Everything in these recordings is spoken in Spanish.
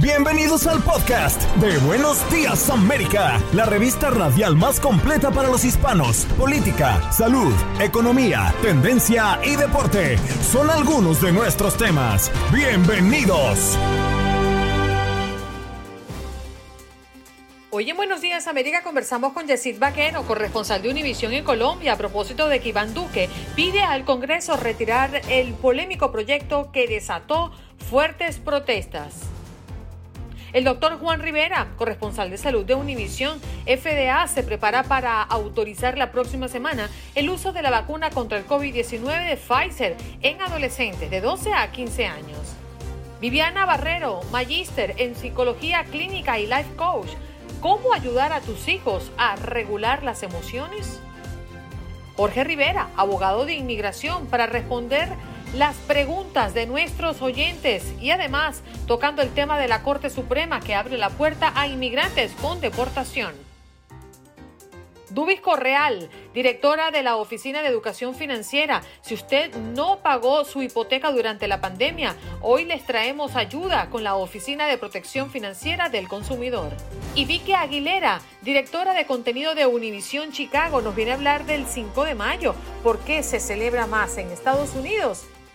Bienvenidos al podcast de Buenos Días América, la revista radial más completa para los hispanos. Política, salud, economía, tendencia y deporte son algunos de nuestros temas. Bienvenidos. Hoy en Buenos Días América conversamos con Yesid Vaquero, corresponsal de Univisión en Colombia, a propósito de que Iván Duque pide al Congreso retirar el polémico proyecto que desató fuertes protestas. El doctor Juan Rivera, corresponsal de salud de Univisión, FDA, se prepara para autorizar la próxima semana el uso de la vacuna contra el COVID-19 de Pfizer en adolescentes de 12 a 15 años. Viviana Barrero, magíster en psicología clínica y life coach. ¿Cómo ayudar a tus hijos a regular las emociones? Jorge Rivera, abogado de inmigración, para responder las preguntas de nuestros oyentes y además tocando el tema de la Corte Suprema que abre la puerta a inmigrantes con deportación. Dubis Correal, directora de la Oficina de Educación Financiera. Si usted no pagó su hipoteca durante la pandemia, hoy les traemos ayuda con la Oficina de Protección Financiera del Consumidor. Y Vicky Aguilera, directora de contenido de Univisión Chicago, nos viene a hablar del 5 de mayo, por qué se celebra más en Estados Unidos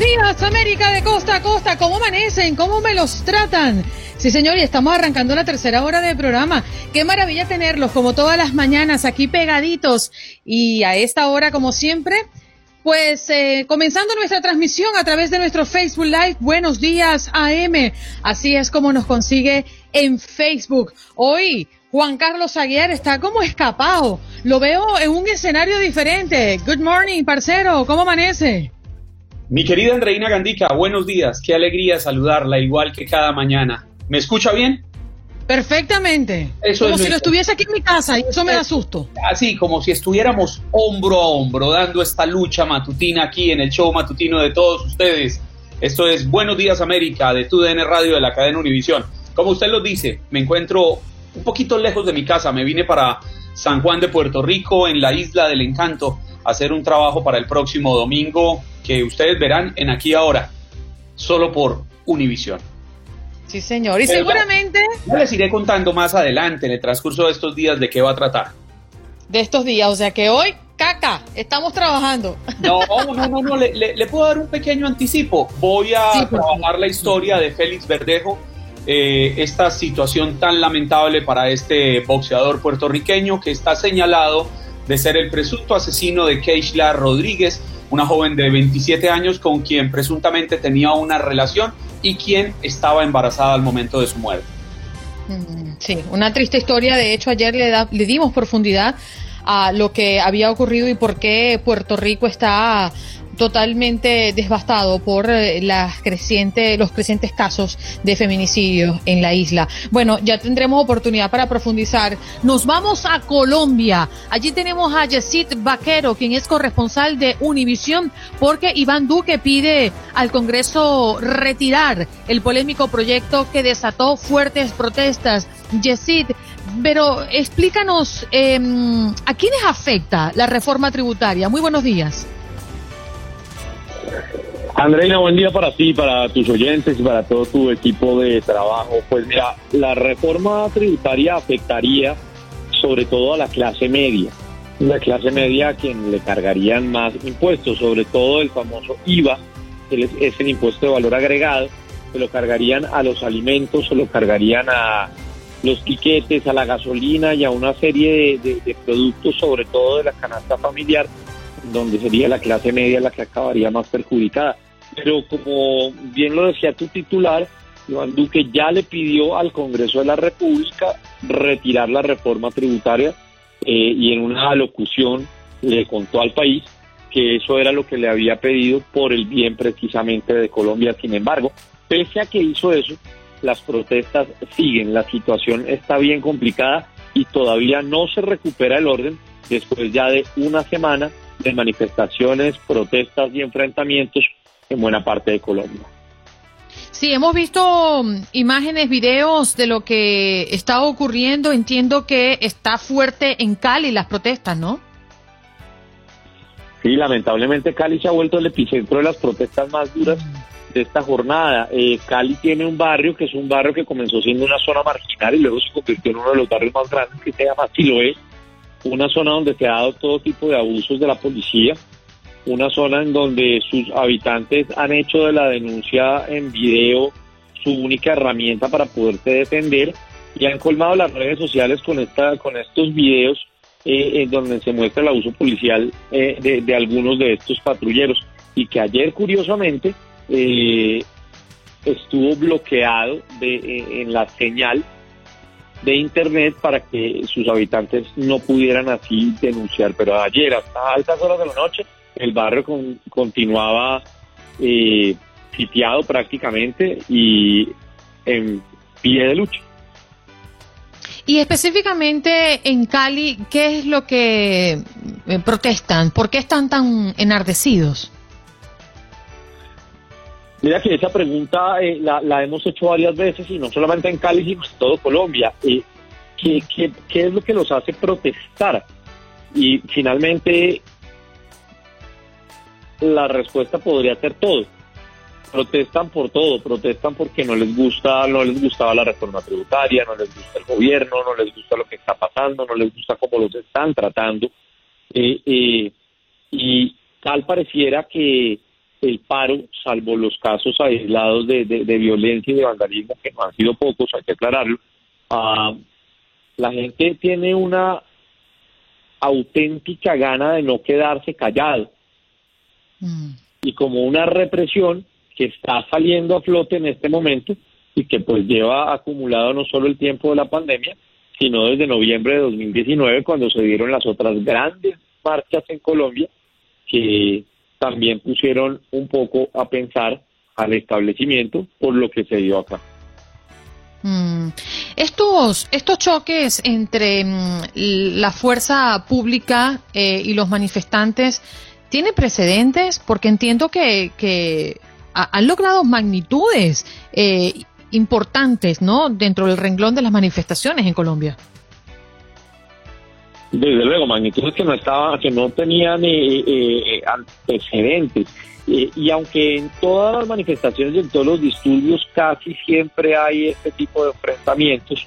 Días, América de costa a costa. ¿Cómo amanecen? ¿Cómo me los tratan? Sí, señor, y estamos arrancando la tercera hora del programa. Qué maravilla tenerlos como todas las mañanas aquí pegaditos. Y a esta hora, como siempre, pues eh, comenzando nuestra transmisión a través de nuestro Facebook Live, Buenos Días AM. Así es como nos consigue en Facebook. Hoy Juan Carlos Aguiar está como escapado. Lo veo en un escenario diferente. Good morning, parcero. ¿Cómo amanece? Mi querida Andreina Gandica, buenos días. Qué alegría saludarla, igual que cada mañana. ¿Me escucha bien? Perfectamente. Eso como es si lo lo estuviese aquí en mi casa y eso me da susto. Así como si estuviéramos hombro a hombro dando esta lucha matutina aquí en el show matutino de todos ustedes. Esto es Buenos Días América de TUDN Radio de la cadena Univisión. Como usted lo dice, me encuentro un poquito lejos de mi casa. Me vine para San Juan de Puerto Rico, en la Isla del Encanto, a hacer un trabajo para el próximo domingo que ustedes verán en Aquí Ahora, solo por Univisión. Sí, señor. Y Pero seguramente Ya les iré contando más adelante en el transcurso de estos días de qué va a tratar. de estos días, o sea que hoy, caca, estamos trabajando. No, no, no, no, le, le- le puedo dar un pequeño anticipo. Voy a Sí, trabajar la historia de Félix Verdejo, eh, esta situación tan lamentable para este boxeador puertorriqueño que está señalado de ser el presunto asesino de Keishla Rodríguez, una joven de 27 años con quien presuntamente tenía una relación y quien estaba embarazada al momento de su muerte. Mm, Sí, una triste historia. De hecho, ayer le, dimos profundidad a lo que había ocurrido y por qué Puerto Rico está totalmente devastado por eh, las los crecientes casos de feminicidio en la isla. Bueno, ya tendremos oportunidad para profundizar. Nos vamos a Colombia. Allí tenemos a Yesid Vaquero, quien es corresponsal de Univisión, porque Iván Duque pide al Congreso retirar el polémico proyecto que desató fuertes protestas. Yesid, pero explícanos eh, a quiénes afecta la reforma tributaria. Muy buenos días. Andreina, buen día para ti, para tus oyentes y para todo tu equipo de trabajo. Pues mira, la reforma tributaria afectaría sobre todo a la clase media. la clase media a quien le cargarían más impuestos, sobre todo el famoso IVA, que es el impuesto de valor agregado, se lo cargarían a los alimentos, se lo cargarían a los tiquetes, a la gasolina y a una serie de, productos, sobre todo de la canasta familiar, donde sería la clase media la que acabaría más perjudicada. Pero como bien lo decía tu titular, Iván Duque ya le pidió al Congreso de la República retirar la reforma tributaria eh, y en una alocución le contó al país que eso era lo que le había pedido por el bien precisamente de Colombia. Sin embargo, pese a que hizo eso, las protestas siguen, la situación está bien complicada y todavía no se recupera el orden después ya de una semana de manifestaciones, protestas y enfrentamientos en buena parte de Colombia. Sí, hemos visto mm, imágenes, videos de lo que está ocurriendo. Entiendo que está fuerte en Cali las protestas, ¿no? Sí, lamentablemente Cali se ha vuelto el epicentro de las protestas más duras de esta jornada. Eh, Cali tiene un barrio que es un barrio que comenzó siendo una zona marginal y luego se convirtió en uno de los barrios más grandes que se llama Siloé, una zona donde se ha dado todo tipo de abusos de la policía, una zona en donde sus habitantes han hecho de la denuncia en video su única herramienta para poderse defender y han colmado las redes sociales con esta con estos videos eh, en donde se muestra el abuso policial eh, de, algunos de estos patrulleros y que ayer curiosamente eh, estuvo bloqueado de, eh, en la señal de internet para que sus habitantes no pudieran así denunciar. Pero ayer, hasta altas horas de la noche, el barrio continuaba eh, sitiado prácticamente y en pie de lucha. Y específicamente en Cali, ¿qué es lo que eh, protestan? ¿Por qué están tan enardecidos? Mira que esa pregunta eh, la, hemos hecho varias veces y no solamente en Cali, sino en todo Colombia. Eh, ¿qué, qué, es lo que los hace protestar? Y finalmente la respuesta podría ser todo. Protestan por todo, protestan porque no les gusta, no les gustaba la reforma tributaria, no les gusta el gobierno, no les gusta lo que está pasando, no les gusta cómo los están tratando. Eh, y tal pareciera que el paro, salvo los casos aislados de, violencia y de vandalismo, que no han sido pocos, hay que aclararlo, ah, la gente tiene una auténtica gana de no quedarse callado. Mm. Y como una represión que está saliendo a flote en este momento y que pues lleva acumulado no solo el tiempo de la pandemia, sino desde noviembre de 2019 cuando se dieron las otras grandes marchas en Colombia que también pusieron un poco a pensar al establecimiento por lo que se dio acá. Mm. Estos, estos choques entre mm, la fuerza pública eh, y los manifestantes tienen precedentes porque entiendo que, que han logrado magnitudes eh, importantes ¿no? dentro del renglón de las manifestaciones en Colombia. Desde luego, magnitudes que no estaba, que no tenían eh, eh, antecedentes. Eh, y aunque en todas las manifestaciones y en todos los disturbios casi siempre hay este tipo de enfrentamientos,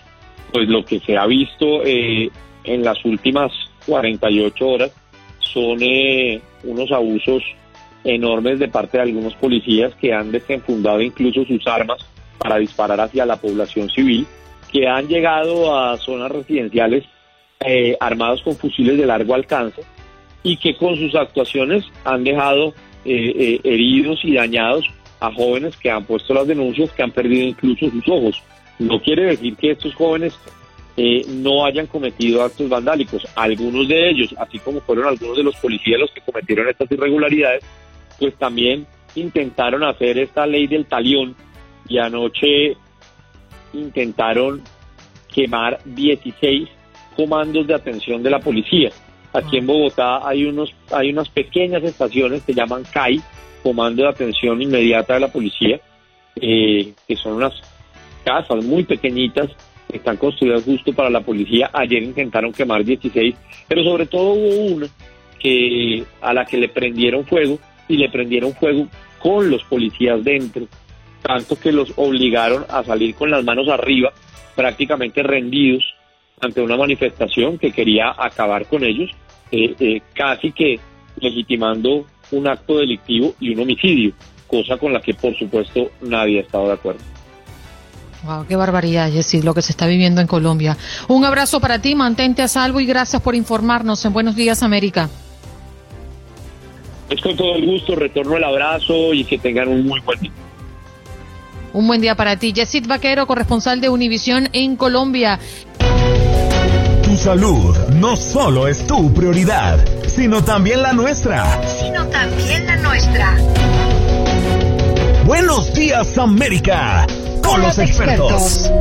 pues lo que se ha visto en las últimas 48 horas son unos abusos enormes de parte de algunos policías que han desenfundado incluso sus armas para disparar hacia la población civil, que han llegado a zonas residenciales eh, armados con fusiles de largo alcance y que con sus actuaciones han dejado eh, eh, heridos y dañados a jóvenes que han puesto las denuncias, que han perdido incluso sus ojos. No quiere decir que estos jóvenes no hayan cometido actos vandálicos. Algunos de ellos, así como fueron algunos de los policías los que cometieron estas irregularidades, pues también intentaron hacer esta ley del talión y anoche intentaron quemar 16 comandos de atención de la policía. Aquí en Bogotá hay unos hay unas pequeñas estaciones que llaman CAI, Comando de Atención Inmediata de la Policía, eh, que son unas casas muy pequeñitas que están construidas justo para la policía. Ayer intentaron quemar 16, pero sobre todo hubo una que a la que le prendieron fuego y le prendieron fuego con los policías dentro, tanto que los obligaron a salir con las manos arriba, prácticamente rendidos ante una manifestación que quería acabar con ellos eh, eh, casi que legitimando un acto delictivo y un homicidio, cosa con la que por supuesto nadie ha estado de acuerdo. Wow, qué barbaridad, Jessy, lo que se está viviendo en Colombia. Un abrazo para ti, mantente a salvo y gracias por informarnos en Buenos Días América. Es con todo el gusto, retorno el abrazo y que tengan un muy buen día. Un buen día para ti. Yesid Vaquero, corresponsal de Univisión en Colombia. Tu salud no solo es tu prioridad, sino también la nuestra. Sino también la nuestra. Buenos días, América, con, los, expertos.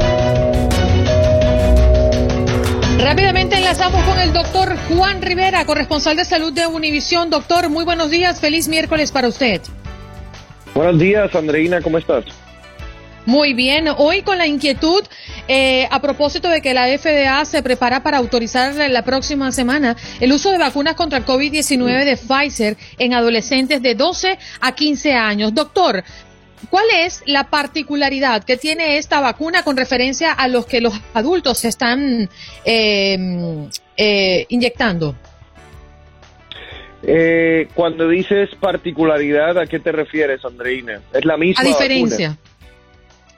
Rápidamente enlazamos con el doctor Juan Rivera, corresponsal de salud de Univisión. Doctor, muy buenos días, feliz miércoles para usted. Buenos días, Andreina, ¿cómo estás? Muy bien, hoy con la inquietud eh, a propósito de que la FDA se prepara para autorizar la próxima semana el uso de vacunas contra el COVID-19 de Pfizer en adolescentes de 12 a 15 años. Doctor, ¿Cuál es la particularidad que tiene esta vacuna con referencia a los que los adultos se están eh, eh, inyectando? Eh, cuando dices particularidad, ¿a qué te refieres, Andreina? Es la misma. A diferencia.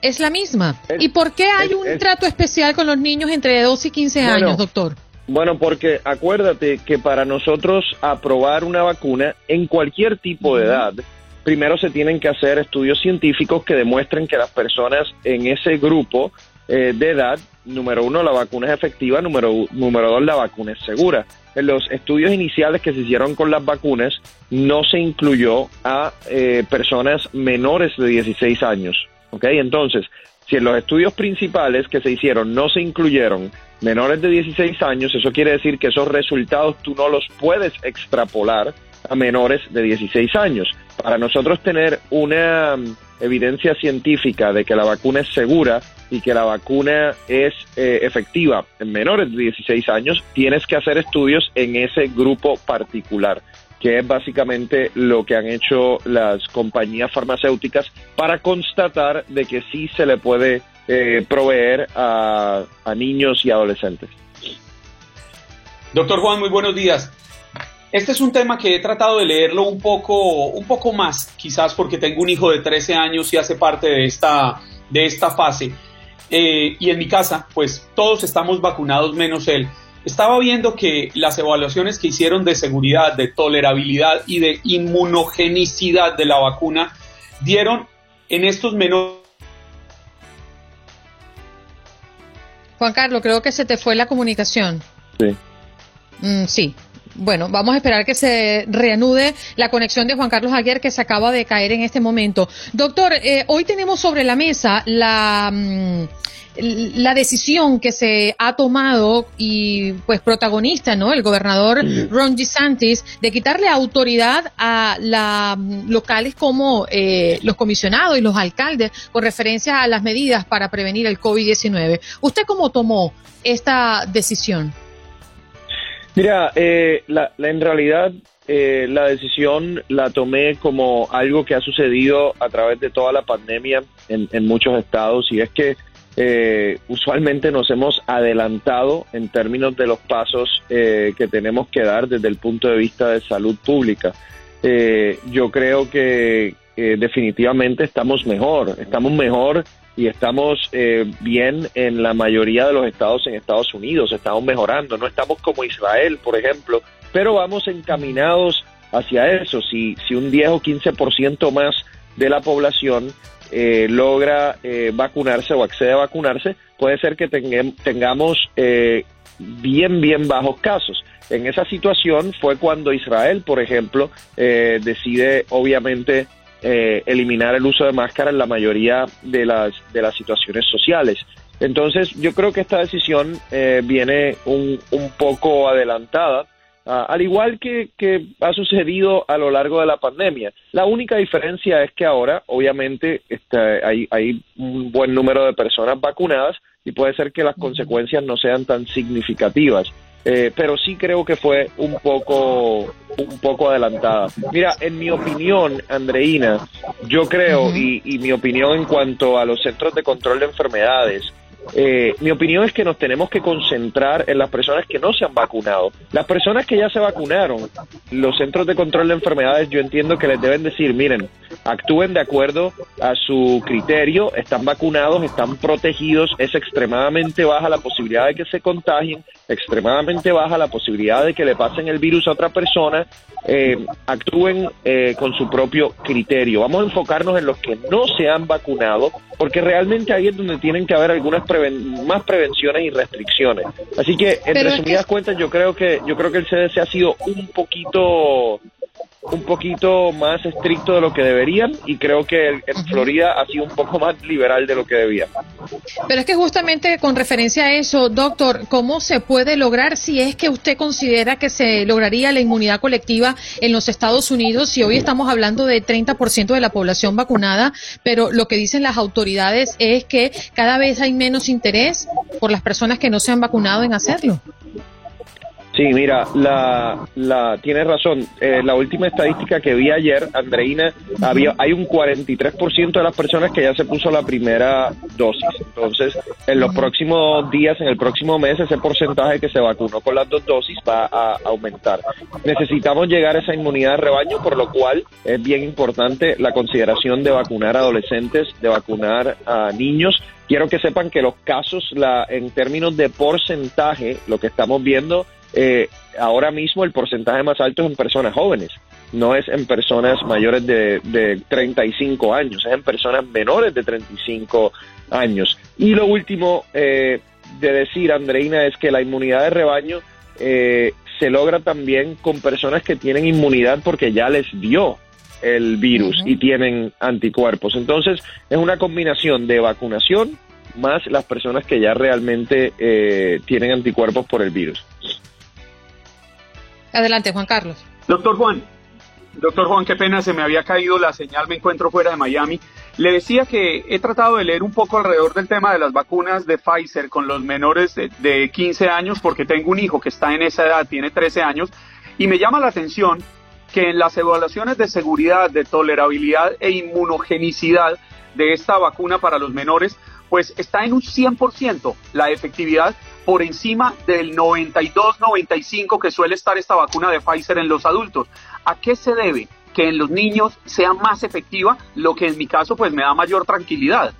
Es la misma. ¿Y por qué hay un trato especial con los niños entre 12 y 15 años, doctor? Bueno, porque acuérdate que para nosotros aprobar una vacuna en cualquier tipo de edad, primero se tienen que hacer estudios científicos que demuestren que las personas en ese grupo eh, de edad, número uno, la vacuna es efectiva, número, número dos, la vacuna es segura. En los estudios iniciales que se hicieron con las vacunas, no se incluyó a eh, personas menores de 16 años. ¿ok? Entonces, si en los estudios principales que se hicieron no se incluyeron menores de 16 años, eso quiere decir que esos resultados tú no los puedes extrapolar a menores de 16 años. Para nosotros tener una mm, evidencia científica de que la vacuna es segura y que la vacuna es eh, efectiva en menores de 16 años, tienes que hacer estudios en ese grupo particular que es básicamente lo que han hecho las compañías farmacéuticas para constatar de que sí se le puede eh, proveer a, a niños y adolescentes. Doctor Juan, muy buenos días. Este es un tema que he tratado de leerlo un poco, un poco más, quizás porque tengo un hijo de 13 años y hace parte de esta, de esta fase. Eh, y en mi casa, pues todos estamos vacunados menos él. Estaba viendo que las evaluaciones que hicieron de seguridad, de tolerabilidad y de inmunogenicidad de la vacuna dieron en estos menores. Juan Carlos, creo que se te fue la comunicación. Sí. Mm, sí, bueno, vamos a esperar que se reanude la conexión de Juan Carlos Aguirre que se acaba de caer en este momento. Doctor, eh, hoy tenemos sobre la mesa la... Mm, la decisión que se ha tomado y pues protagonista, ¿no? El gobernador Ron DeSantis de quitarle autoridad a las mm, locales como eh, los comisionados y los alcaldes con referencia a las medidas para prevenir el COVID-19. ¿Usted cómo tomó esta decisión? Mira, eh, la, en realidad eh, la decisión la tomé como algo que ha sucedido a través de toda la pandemia en, en muchos estados y es que eh, usualmente nos hemos adelantado en términos de los pasos eh, que tenemos que dar desde el punto de vista de salud pública. Eh, yo creo que eh, definitivamente estamos mejor, estamos mejor y estamos eh, bien en la mayoría de los estados en Estados Unidos, estamos mejorando, no estamos como Israel, por ejemplo, pero vamos encaminados hacia eso. Si, si un 10 o 15% más de la población eh, logra eh, vacunarse o accede a vacunarse, puede ser que tengamos eh, bien, bien bajos casos. En esa situación fue cuando Israel, por ejemplo, eh, decide obviamente eh, eliminar el uso de máscara en la mayoría de las, de las situaciones sociales. Entonces, yo creo que esta decisión eh, viene un, un, poco adelantada, uh, al igual que, que, ha sucedido a lo largo de la pandemia. La única diferencia es que ahora, obviamente, este, hay, hay un buen número de personas vacunadas y puede ser que las consecuencias no sean tan significativas. Eh, pero sí creo que fue un poco un poco adelantada. Mira, en mi opinión, Andreina, yo creo, y, y mi opinión en cuanto a los centros de control de enfermedades, eh, mi opinión es que nos tenemos que concentrar en las personas que no se han vacunado. Las personas que ya se vacunaron, los centros de control de enfermedades, yo entiendo que les deben decir, miren, actúen de acuerdo a su criterio, están vacunados, están protegidos, es extremadamente baja la posibilidad de que se contagien, extremadamente baja la posibilidad de que le pasen el virus a otra persona, eh, actúen eh, con su propio criterio. Vamos a enfocarnos en los que no se han vacunado, porque realmente ahí es donde tienen que haber algunas más prevenciones y restricciones. Así que, en resumidas cuentas, yo creo que yo creo que el CDC ha sido un poquito un poquito más estricto de lo que deberían y creo que en Florida ha sido un poco más liberal de lo que debía. Pero es que justamente con referencia a eso, doctor, ¿cómo se puede lograr si es que usted considera que se lograría la inmunidad colectiva en los Estados Unidos si hoy estamos hablando de 30% de la población vacunada, pero lo que dicen las autoridades es que cada vez hay menos interés por las personas que no se han vacunado en hacerlo? Sí, mira, la, la tienes razón. Eh, la última estadística que vi ayer, Andreina, había hay un 43% de las personas que ya se puso la primera dosis. Entonces, en los próximos días, en el próximo mes, ese porcentaje que se vacunó con las dos dosis va a aumentar. Necesitamos llegar a esa inmunidad de rebaño, por lo cual es bien importante la consideración de vacunar a adolescentes, de vacunar a niños. Quiero que sepan que los casos, la, en términos de porcentaje, lo que estamos viendo eh, ahora mismo el porcentaje más alto es en personas jóvenes, no es en personas mayores de, de 35 años, es en personas menores de 35 años. Y lo último eh, de decir, Andreina, es que la inmunidad de rebaño eh, se logra también con personas que tienen inmunidad porque ya les dio el virus y tienen anticuerpos. Entonces, es una combinación de vacunación más las personas que ya realmente eh, tienen anticuerpos por el virus. Adelante, Juan Carlos. Doctor Juan, doctor Juan, qué pena, se me había caído la señal, me encuentro fuera de Miami. Le decía que he tratado de leer un poco alrededor del tema de las vacunas de Pfizer con los menores de, de 15 años, porque tengo un hijo que está en esa edad, tiene 13 años, y me llama la atención que en las evaluaciones de seguridad, de tolerabilidad e inmunogenicidad de esta vacuna para los menores, pues está en un 100% la efectividad por encima del 92-95 que suele estar esta vacuna de Pfizer en los adultos. ¿A qué se debe? Que en los niños sea más efectiva, lo que en mi caso pues me da mayor tranquilidad.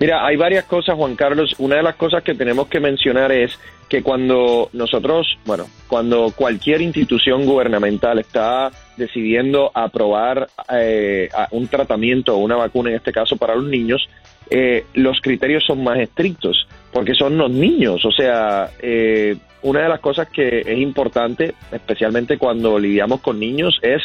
Mira, hay varias cosas, Juan Carlos. Una de las cosas que tenemos que mencionar es que cuando nosotros, bueno, cuando cualquier institución gubernamental está decidiendo aprobar eh, un tratamiento o una vacuna, en este caso para los niños, eh, los criterios son más estrictos porque son los niños. O sea, eh, una de las cosas que es importante, especialmente cuando lidiamos con niños, es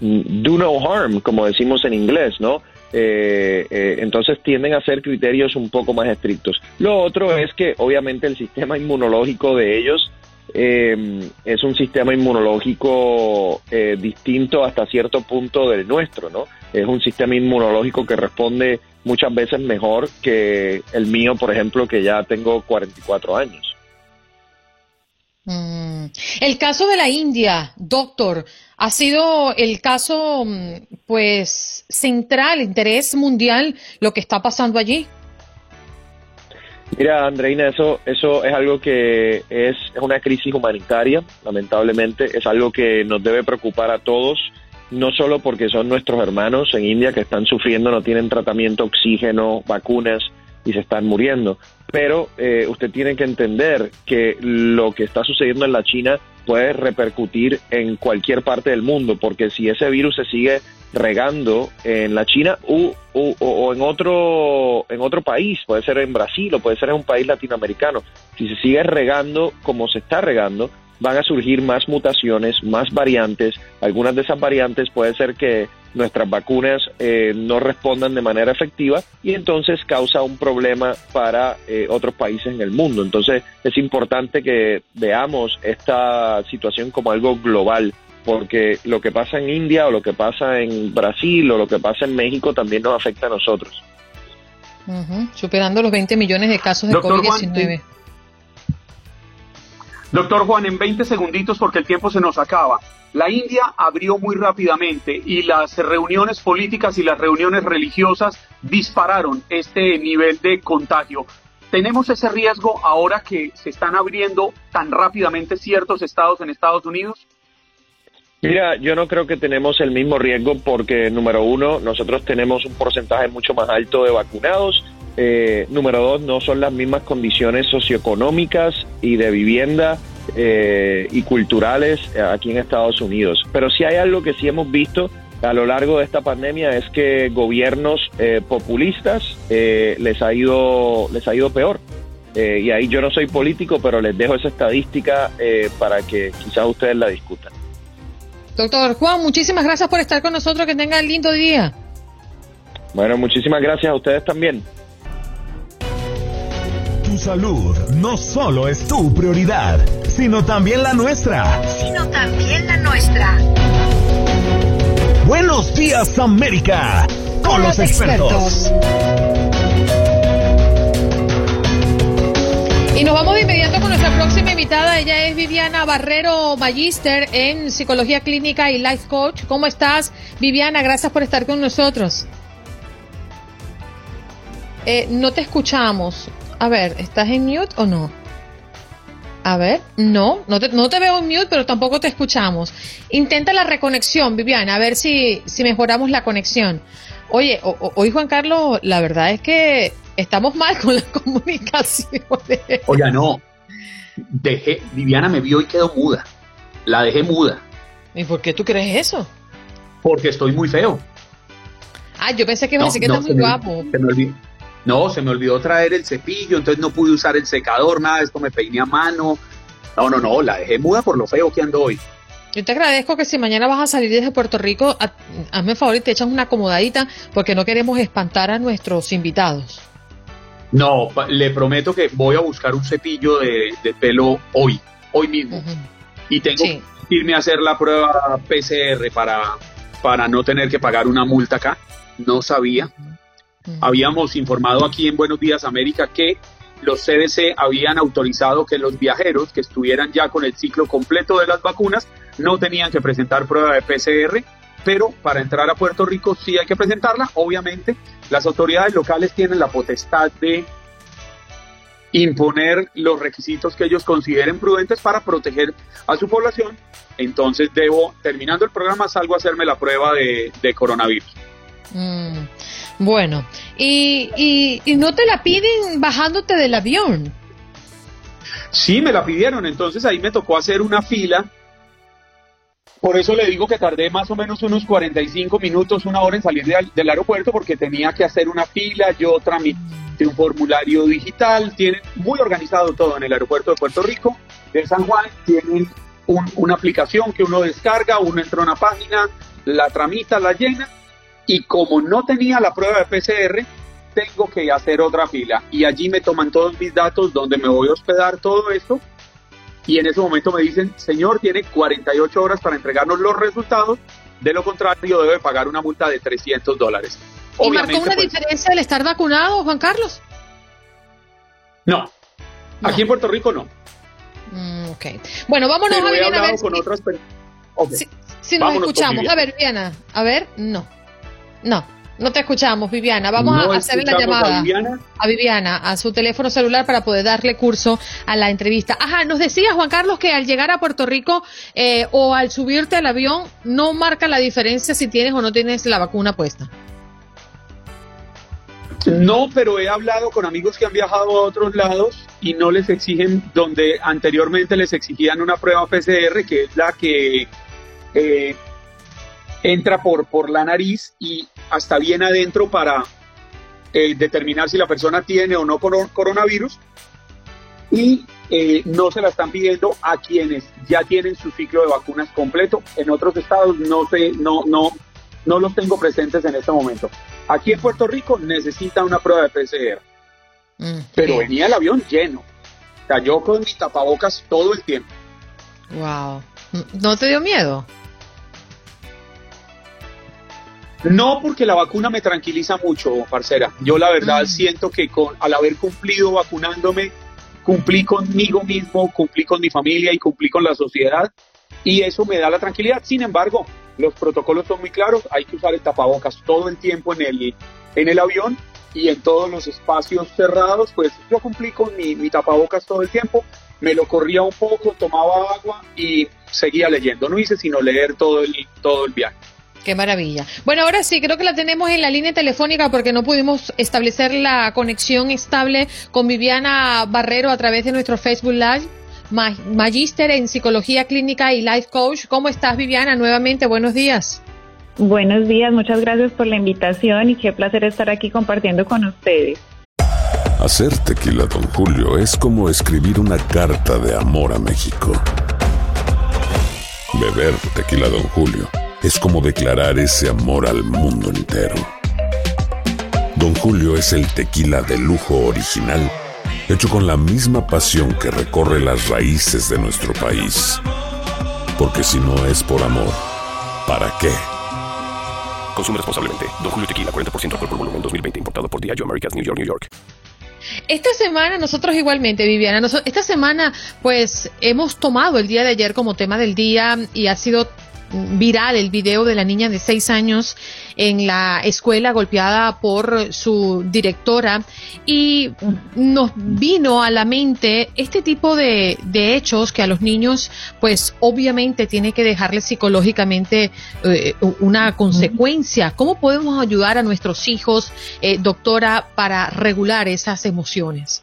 do no harm, como decimos en inglés, ¿no? Eh, eh, entonces tienden a ser criterios un poco más estrictos. Lo otro es que obviamente el sistema inmunológico de ellos es un sistema inmunológico distinto hasta cierto punto del nuestro, ¿no? Es un sistema inmunológico que responde muchas veces mejor que el mío, por ejemplo, que ya tengo 44 años. Mm. El caso de la India, doctor, ha sido el caso, mm, pues, central, interés mundial, lo que está pasando allí. Mira, Andreina, eso, eso es algo que es una crisis humanitaria, lamentablemente, es algo que nos debe preocupar a todos no solo porque son nuestros hermanos en India que están sufriendo, no tienen tratamiento, oxígeno, vacunas y se están muriendo, pero eh, usted tiene que entender que lo que está sucediendo en la China puede repercutir en cualquier parte del mundo, porque si ese virus se sigue regando en la China o, o, en otro en otro país, puede ser en Brasil o puede ser en un país latinoamericano, si se sigue regando como se está regando, van a surgir más mutaciones, más variantes. Algunas de esas variantes puede ser que nuestras vacunas eh, no respondan de manera efectiva y entonces causa un problema para eh, otros países en el mundo. Entonces es importante que veamos esta situación como algo global porque lo que pasa en India o lo que pasa en Brasil o lo que pasa en México también nos afecta a nosotros. Superando los 20 millones de casos de COVID-19. Doctor Juan, en 20 segunditos porque el tiempo se nos acaba. La India abrió muy rápidamente y las reuniones políticas y las reuniones religiosas dispararon este nivel de contagio. ¿Tenemos ese riesgo ahora que se están abriendo tan rápidamente ciertos estados en Estados Unidos? Mira, yo no creo que tenemos el mismo riesgo porque, número uno, nosotros tenemos un porcentaje mucho más alto de vacunados. Eh, número dos, no son las mismas condiciones socioeconómicas y de vivienda eh, y culturales aquí en Estados Unidos. Pero si hay algo que sí hemos visto a lo largo de esta pandemia es que gobiernos eh, populistas les ha ido les ha ido peor. y ahí yo no soy político, pero les dejo esa estadística para que quizás ustedes la discutan. Doctor Juan, muchísimas gracias por estar con nosotros. Que tenga el lindo día. Bueno, muchísimas gracias a ustedes también. Tu salud no solo es tu prioridad, sino también la nuestra. Sino también la nuestra. Buenos días, América. Con, los, expertos. Y nos vamos de inmediato con nuestra próxima invitada. Ella es Viviana Barrero Magister en Psicología Clínica y Life Coach. ¿Cómo estás, Viviana? Gracias por estar con nosotros. Eh, no te escuchamos. A ver, ¿estás en mute o no? A ver, no, no te, no te veo en mute, pero tampoco te escuchamos. Intenta la reconexión, Viviana, a ver si, si mejoramos la conexión. Oye, hoy Juan Carlos, la verdad es que estamos mal con la comunicación. Oiga, no. Dejé, Viviana me vio y quedó muda. La dejé muda. ¿Y por qué tú crees eso? Porque estoy muy feo. Ah, yo pensé que me decía que estás muy guapo. No, se me olvidó traer el cepillo, entonces no pude usar el secador, nada, esto me peiné a mano. No, no, no, la dejé muda por lo feo que ando hoy. Yo te agradezco que si mañana vas a salir desde Puerto Rico, hazme favor y te echas una acomodadita porque no queremos espantar a nuestros invitados. No, le prometo que voy a buscar un cepillo de, pelo hoy, hoy mismo. Y tengo que irme a hacer la prueba PCR para, para no tener que pagar una multa acá. No sabía. Habíamos informado aquí en Buenos Días América que los CDC habían autorizado que los viajeros que estuvieran ya con el ciclo completo de las vacunas no tenían que presentar prueba de PCR, pero para entrar a Puerto Rico sí hay que presentarla, obviamente, las autoridades locales tienen la potestad de imponer los requisitos que ellos consideren prudentes para proteger a su población. Entonces debo, terminando el programa, salgo a hacerme la prueba de, coronavirus. Mm, bueno, y, y, no te la piden bajándote del avión. Sí, me la pidieron, entonces ahí me tocó hacer una fila por eso le digo que tardé más o menos unos 45 minutos, una hora en salir del aeropuerto porque tenía que hacer una fila, yo tramité un formulario digital, tienen muy organizado todo en el aeropuerto de Puerto Rico, de San Juan, tienen una aplicación que uno descarga, uno entra a una página, la tramita, la llena y como no tenía la prueba de PCR, tengo que hacer otra fila y allí me toman todos mis datos, donde me voy a hospedar, todo esto y en ese momento me dicen, señor, tiene 48 horas para entregarnos los resultados, de lo contrario debe pagar una multa de 300 dólares. ¿Y marcó una pues, diferencia el estar vacunado, Juan Carlos? No, aquí en Puerto Rico no. Mm, ok. Bueno, vámonos a ver. A ver con otras si, nos escuchamos. A ver, Viana. A ver, no. No. No te escuchamos, Viviana. Vamos a hacer la llamada a Viviana? a su teléfono celular para poder darle curso a la entrevista. Ajá, nos decía Juan Carlos que al llegar a Puerto Rico eh, o al subirte al avión no marca la diferencia si tienes o no tienes la vacuna puesta. No, pero he hablado con amigos que han viajado a otros lados y no les exigen donde anteriormente les exigían una prueba PCR, que es la que eh, entra por, por la nariz y hasta bien adentro para eh, determinar si la persona tiene o no coronavirus y eh, no se la están pidiendo a quienes ya tienen su ciclo de vacunas completo. En otros estados no sé, no, no, no los tengo presentes en este momento. Aquí en Puerto Rico necesita una prueba de PCR. Mm, pero venía el avión lleno. Cayó con mis tapabocas todo el tiempo. Wow. ¿No te dio miedo? No, porque la vacuna me tranquiliza mucho, parcera. Yo la verdad mm. siento que con, al haber cumplido vacunándome cumplí conmigo mismo, cumplí con mi familia y cumplí con la sociedad y eso me da la tranquilidad. Sin embargo, los protocolos son muy claros, hay que usar el tapabocas todo el tiempo en el, en el avión y en todos los espacios cerrados, pues yo cumplí con mi, mi tapabocas todo el tiempo, me lo corría un poco, tomaba agua y seguía leyendo, no hice sino leer todo el, todo el viaje. Qué maravilla. Bueno, ahora sí, creo que la tenemos en la línea telefónica porque no pudimos establecer la conexión estable con Viviana Barrero a través de nuestro Facebook Live. Magíster en Psicología Clínica y Life Coach. ¿Cómo estás, Viviana? Nuevamente, buenos días. Buenos días, muchas gracias por la invitación y qué placer estar aquí compartiendo con ustedes. Hacer tequila, don Julio, es como escribir una carta de amor a México. Beber tequila, don Julio es como declarar ese amor al mundo entero. Don Julio es el tequila de lujo original, hecho con la misma pasión que recorre las raíces de nuestro país. Porque si no es por amor, ¿para qué? Consume responsablemente. Don Julio Tequila, 40% alcohol por volumen, 2020. Importado por Diageo Americas, New York, New York. Esta semana nosotros igualmente, Viviana, esta semana pues hemos tomado el día de ayer como tema del día y ha sido viral el video de la niña de seis años en la escuela golpeada por su directora y nos vino a la mente este tipo de, hechos que a los niños pues obviamente tiene que dejarles psicológicamente eh, una consecuencia. ¿Cómo podemos ayudar a nuestros hijos, eh, doctora, para regular esas emociones?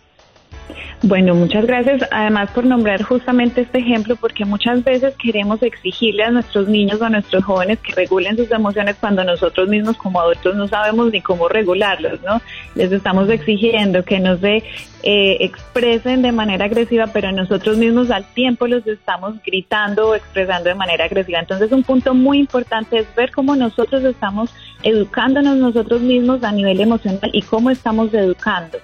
Bueno, muchas gracias además por nombrar justamente este ejemplo porque muchas veces queremos exigirle a nuestros niños o a nuestros jóvenes que regulen sus emociones cuando nosotros mismos como adultos no sabemos ni cómo regularlos, ¿no? Les estamos exigiendo que no se eh, expresen de manera agresiva, pero nosotros mismos al tiempo los estamos gritando o expresando de manera agresiva. Entonces un punto muy importante es ver cómo nosotros estamos educándonos nosotros mismos a nivel emocional y cómo estamos educando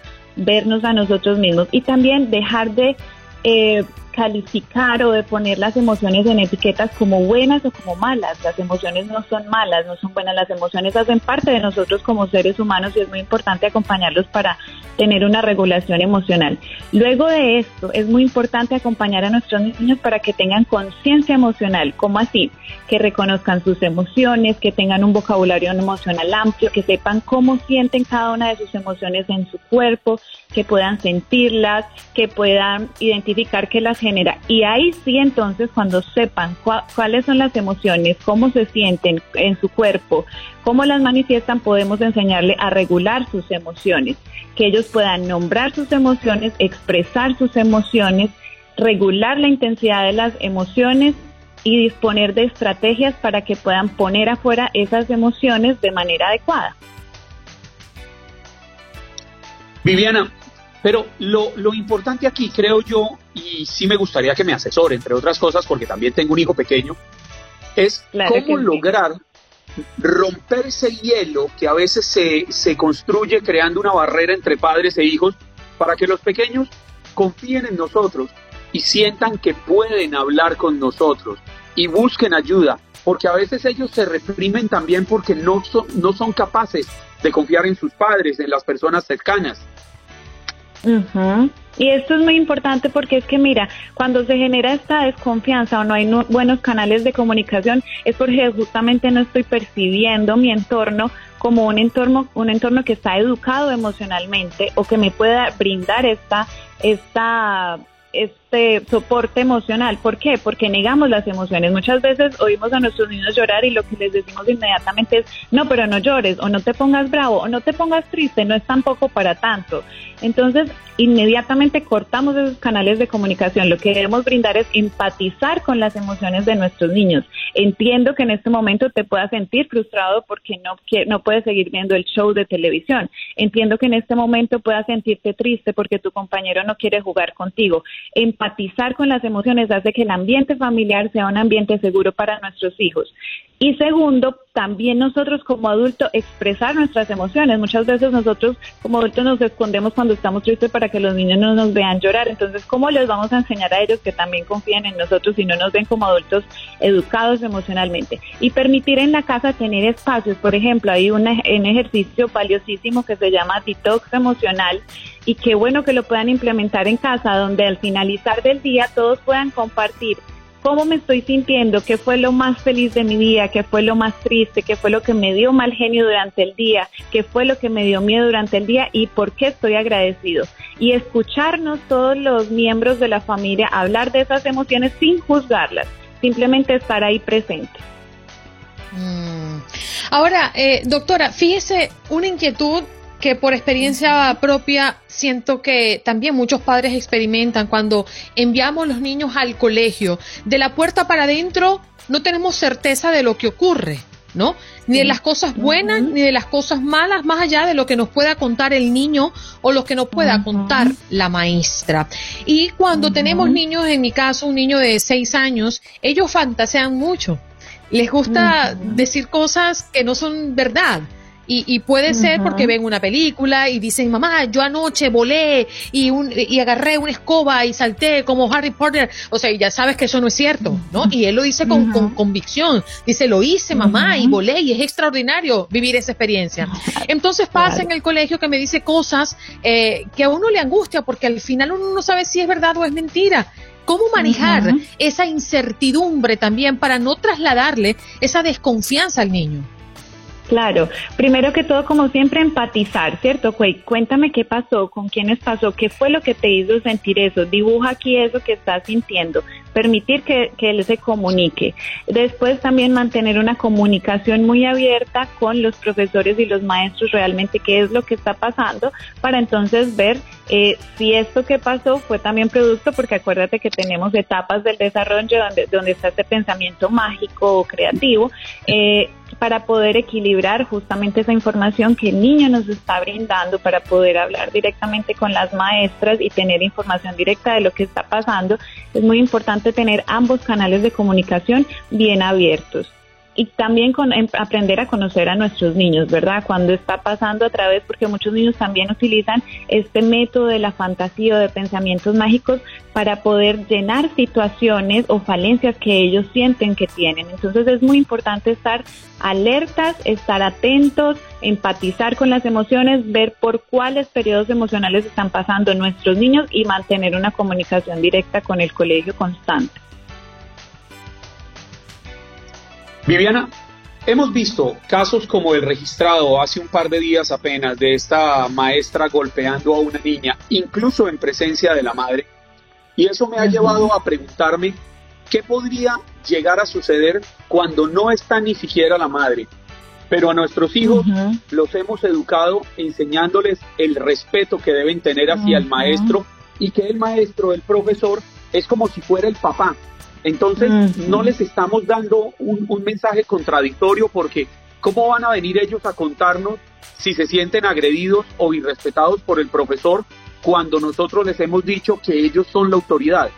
vernos a nosotros mismos y también dejar de eh, calificar o de poner las emociones en etiquetas como buenas o como malas. Las emociones no son malas, no son buenas. Las emociones hacen parte de nosotros como seres humanos y es muy importante acompañarlos para tener una regulación emocional. Luego de esto, es muy importante acompañar a nuestros niños para que tengan conciencia emocional. ¿Cómo así? Que reconozcan sus emociones, que tengan un vocabulario emocional amplio, que sepan cómo sienten cada una de sus emociones en su cuerpo, que puedan sentirlas, que puedan identificar que las genera. Y ahí sí, entonces, cuando sepan cuáles son las emociones, cómo se sienten en su cuerpo, cómo las manifiestan, podemos enseñarle a regular sus emociones, que ellos puedan nombrar sus emociones, expresar sus emociones, regular la intensidad de las emociones y disponer de estrategias para que puedan poner afuera esas emociones de manera adecuada. Viviana, pero lo, lo, importante aquí, creo yo, y sí me gustaría que me asesore, entre otras cosas, porque también tengo un hijo pequeño, es cómo lograr romper ese hielo que a veces se, se construye creando una barrera entre padres e hijos para que los pequeños confíen en nosotros y sientan que pueden hablar con nosotros y busquen ayuda, porque a veces ellos se reprimen también porque no son, no son capaces de confiar en sus padres, en las personas cercanas. Y esto es muy importante porque es que, mira, cuando se genera esta desconfianza o no hay buenos canales de comunicación, es porque justamente no estoy percibiendo mi entorno como un entorno, un entorno que está educado emocionalmente o que me pueda brindar esta, esta este soporte emocional. ¿Por qué? Porque negamos las emociones. Muchas veces oímos a nuestros niños llorar y lo que les decimos inmediatamente es, no, pero no llores, o no te pongas bravo, o no te pongas triste, no es tampoco para tanto. Entonces, inmediatamente cortamos esos canales de comunicación. Lo que queremos brindar es empatizar con las emociones de nuestros niños. Entiendo que en este momento te puedas sentir frustrado porque no, no puedes seguir viendo el show de televisión. Entiendo que en este momento puedas sentirte triste porque tu compañero no quiere jugar contigo empatizar con las emociones hace que el ambiente familiar sea un ambiente seguro para nuestros hijos. Y segundo, también nosotros como adultos expresar nuestras emociones. Muchas veces nosotros como adultos nos escondemos cuando estamos tristes para que los niños no nos vean llorar. Entonces, ¿cómo les vamos a enseñar a ellos que también confíen en nosotros y no nos ven como adultos educados emocionalmente? Y permitir en la casa tener espacios. Por ejemplo, hay un, un ejercicio valiosísimo que se llama detox emocional y qué bueno que lo puedan implementar en casa, donde al finalizar del día todos puedan compartir cómo me estoy sintiendo, qué fue lo más feliz de mi día, qué fue lo más triste, qué fue lo que me dio mal genio durante el día, qué fue lo que me dio miedo durante el día y por qué estoy agradecido. Y escucharnos todos los miembros de la familia hablar de esas emociones sin juzgarlas, simplemente estar ahí presente. Mm. Ahora, eh, doctora, fíjese una inquietud que por experiencia propia siento que también muchos padres experimentan cuando enviamos los niños al colegio. De la puerta para adentro no tenemos certeza de lo que ocurre. ¿no? Ni de las cosas buenas ni de las cosas malas, más allá de lo que nos pueda contar el niño o lo que nos pueda contar la maestra. Y cuando tenemos niños, en mi caso, un niño de seis años, ellos fantasean mucho. Les gusta decir cosas que no son verdad. Y, puede ser porque ven una película y dicen, mamá, yo anoche volé y, un, y agarré una escoba y salté como Harry Potter. O sea, ya sabes que eso no es cierto, ¿no? Y él lo dice con, convicción. Dice, lo hice, mamá, y volé y es extraordinario vivir esa experiencia. Entonces pasa en el colegio que me dice cosas eh, que a uno le angustia porque al final uno no sabe si es verdad o es mentira. ¿Cómo manejar esa incertidumbre también para no trasladarle esa desconfianza al niño? Claro, primero que todo, como siempre, empatizar, ¿cierto? Cuéntame qué pasó, con quiénes pasó, qué fue lo que te hizo sentir eso, dibuja aquí eso que estás sintiendo, permitir que, que él se comunique. Después también mantener una comunicación muy abierta con los profesores y los maestros realmente qué es lo que está pasando para entonces ver eh, si esto que pasó fue también producto, porque acuérdate que tenemos etapas del desarrollo donde, donde está este pensamiento mágico o creativo, eh, para poder equilibrar justamente esa información que el niño nos está brindando para poder hablar directamente con las maestras y tener información directa de lo que está pasando. Es muy importante tener ambos canales de comunicación bien abiertos y también con, em, aprender a conocer a nuestros niños, ¿verdad? Cuando está pasando a través, porque muchos niños también utilizan este método de la fantasía o de pensamientos mágicos para poder llenar situaciones o falencias que ellos sienten que tienen. Entonces es muy importante estar alertas, estar atentos, empatizar con las emociones, ver por cuáles periodos emocionales están pasando nuestros niños y mantener una comunicación directa con el colegio constante. Viviana, hemos visto casos como el registrado hace un par de días apenas de esta maestra golpeando a una niña, incluso en presencia de la madre, y eso me ha llevado a preguntarme qué podría llegar a suceder cuando no está ni siquiera la madre. Pero a nuestros hijos los hemos educado enseñándoles el respeto que deben tener hacia el maestro y que el maestro, el profesor, es como si fuera el papá, entonces, no les estamos dando un, mensaje contradictorio porque ¿cómo van a venir ellos a contarnos si se sienten agredidos o irrespetados por el profesor cuando nosotros les hemos dicho que ellos son la autoridad?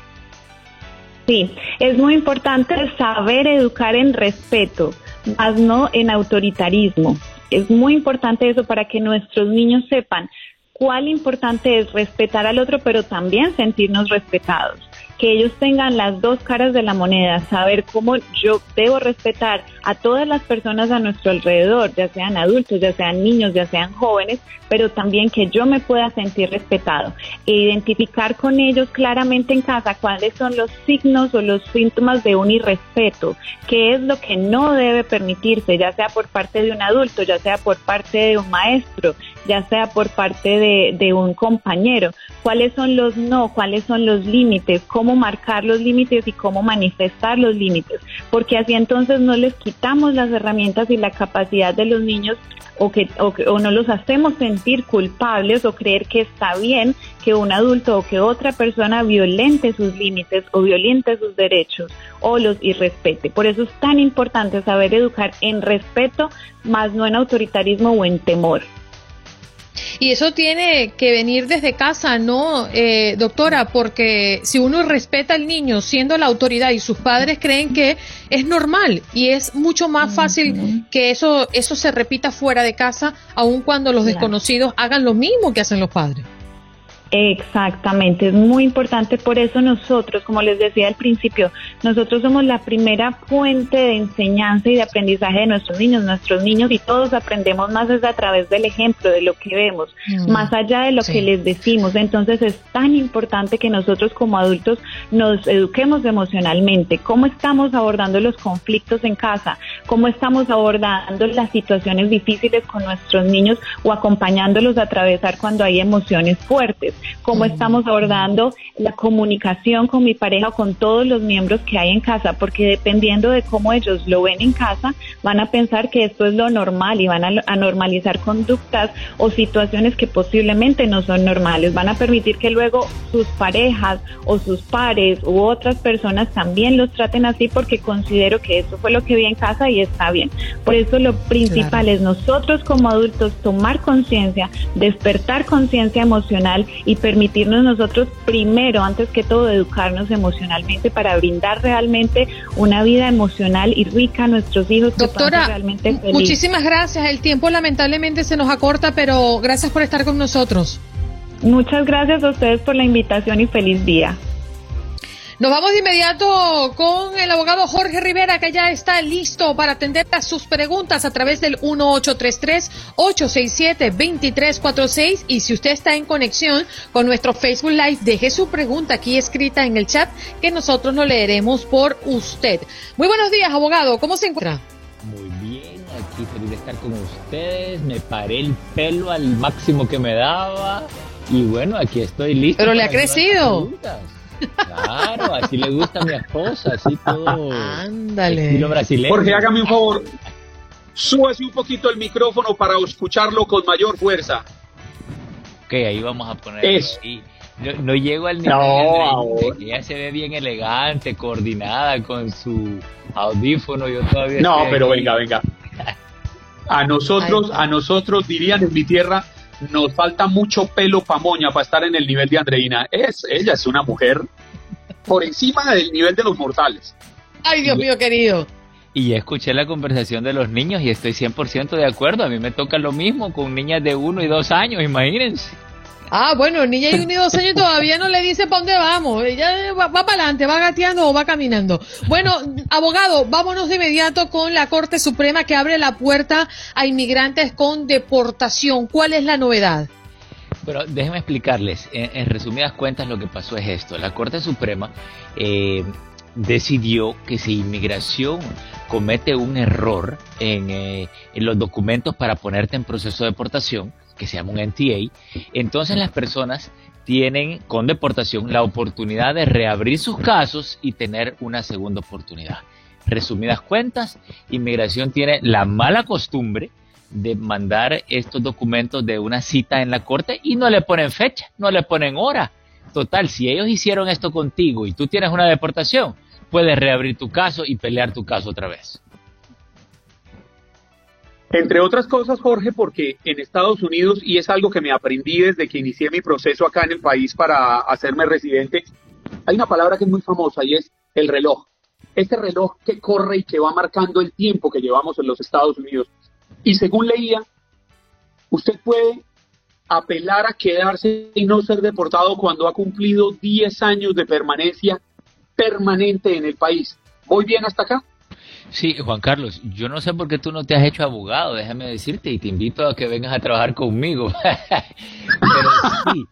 Sí, es muy importante saber educar en respeto, más no en autoritarismo. Es muy importante eso para que nuestros niños sepan cuál importante es respetar al otro, pero también sentirnos respetados que ellos tengan las dos caras de la moneda, saber cómo yo debo respetar a todas las personas a nuestro alrededor, ya sean adultos, ya sean niños, ya sean jóvenes, pero también que yo me pueda sentir respetado. E identificar con ellos claramente en casa cuáles son los signos o los síntomas de un irrespeto, qué es lo que no debe permitirse, ya sea por parte de un adulto, ya sea por parte de un maestro, ya sea por parte de, de un compañero, cuáles son los no, cuáles son los límites, cómo marcar los límites y cómo manifestar los límites, porque así entonces no les quitamos las herramientas y la capacidad de los niños o, que, o, no los hacemos sentir culpables o creer que está bien que un adulto o que otra persona violente sus límites o violente sus derechos o los irrespete. Por eso es tan importante saber educar en respeto, más no en autoritarismo o en temor. Y eso tiene que venir desde casa, ¿no, eh, doctora? Porque si uno respeta al niño siendo la autoridad y sus padres creen que es normal y es mucho más fácil que eso, eso se repita fuera de casa, aun cuando los desconocidos hagan lo mismo que hacen los padres. Exactamente, es muy importante. Por eso nosotros, como les decía al principio, nosotros somos la primera fuente de enseñanza y de aprendizaje de nuestros niños. Nuestros niños y todos aprendemos más desde a través del ejemplo, de lo que vemos, mm. más allá de lo que les decimos. Entonces es tan importante que nosotros como adultos nos eduquemos emocionalmente. ¿Cómo estamos abordando los conflictos en casa? ¿Cómo estamos abordando las situaciones difíciles con nuestros niños o acompañándolos a atravesar cuando hay emociones fuertes? Cómo estamos abordando la comunicación con mi pareja o con todos los miembros que hay en casa, porque dependiendo de cómo ellos lo ven en casa, van a pensar que esto es lo normal y van a, normalizar conductas o situaciones que posiblemente no son normales. Van a permitir que luego sus parejas o sus pares u otras personas también los traten así porque considero que eso fue lo que vi en casa y está bien. Por eso lo principal es nosotros como adultos tomar conciencia, despertar conciencia emocional y permitirnos nosotros primero, antes que todo, educarnos emocionalmente para brindar realmente una vida emocional y rica a nuestros hijos. Doctora, realmente muchísimas gracias. El tiempo lamentablemente se nos acorta, pero gracias por estar con nosotros. Muchas gracias a ustedes por la invitación y feliz día. Nos vamos de inmediato con el abogado Jorge Rivera, que ya está listo para atender a sus preguntas a través del 1833-867-2346. Y si usted está en conexión con nuestro Facebook Live, deje su pregunta aquí escrita en el chat, que nosotros lo leeremos por usted. Muy buenos días, abogado. ¿Cómo se encuentra? Muy bien, aquí feliz de estar con ustedes. Me paré el pelo al máximo que me daba. Y bueno, aquí estoy listo. Pero le ha crecido. Claro, así le gusta a mi esposa, así todo. Ándale. Estilo brasileño. Jorge, hágame un favor. Súbase un poquito el micrófono para escucharlo con mayor fuerza. Ok, ahí vamos a poner. Eso. No, llego al nivel de que ella se ve bien elegante, coordinada con su audífono. Yo todavía. No, pero venga, venga. A nosotros, a nosotros dirían en mi tierra, nos falta mucho pelo pamoña para estar en el nivel de Andreina. Es, ella es una mujer por encima del nivel de los mortales. Ay, Dios mío, querido. Y escuché la conversación de los niños y estoy 100% de acuerdo. A mí me toca lo mismo con niñas de uno y dos años, imagínense. Ah, bueno, niña y dos años todavía no le dice para dónde vamos. Ella va, para adelante, va gateando o va caminando. Bueno, abogado, vámonos de inmediato con la Corte Suprema que abre la puerta a inmigrantes con deportación. ¿Cuál es la novedad? Bueno, déjenme explicarles. En, resumidas cuentas, lo que pasó es esto. La Corte Suprema eh, decidió que si inmigración comete un error en, eh, en los documentos para ponerte en proceso de deportación, que se llama un NTA, entonces las personas tienen con deportación la oportunidad de reabrir sus casos y tener una segunda oportunidad. Resumidas cuentas, inmigración tiene la mala costumbre de mandar estos documentos de una cita en la corte y no le ponen fecha, no le ponen hora. Total, si ellos hicieron esto contigo y tú tienes una deportación, puedes reabrir tu caso y pelear tu caso otra vez. Entre otras cosas, Jorge, porque en Estados Unidos, y es algo que me aprendí desde que inicié mi proceso acá en el país para hacerme residente, hay una palabra que es muy famosa y es el reloj. Este reloj que corre y que va marcando el tiempo que llevamos en los Estados Unidos. Y según leía, usted puede apelar a quedarse y no ser deportado cuando ha cumplido 10 años de permanencia permanente en el país. ¿Voy bien hasta acá? Sí, Juan Carlos, yo no sé por qué tú no te has hecho abogado, déjame decirte, y te invito a que vengas a trabajar conmigo. pero sí,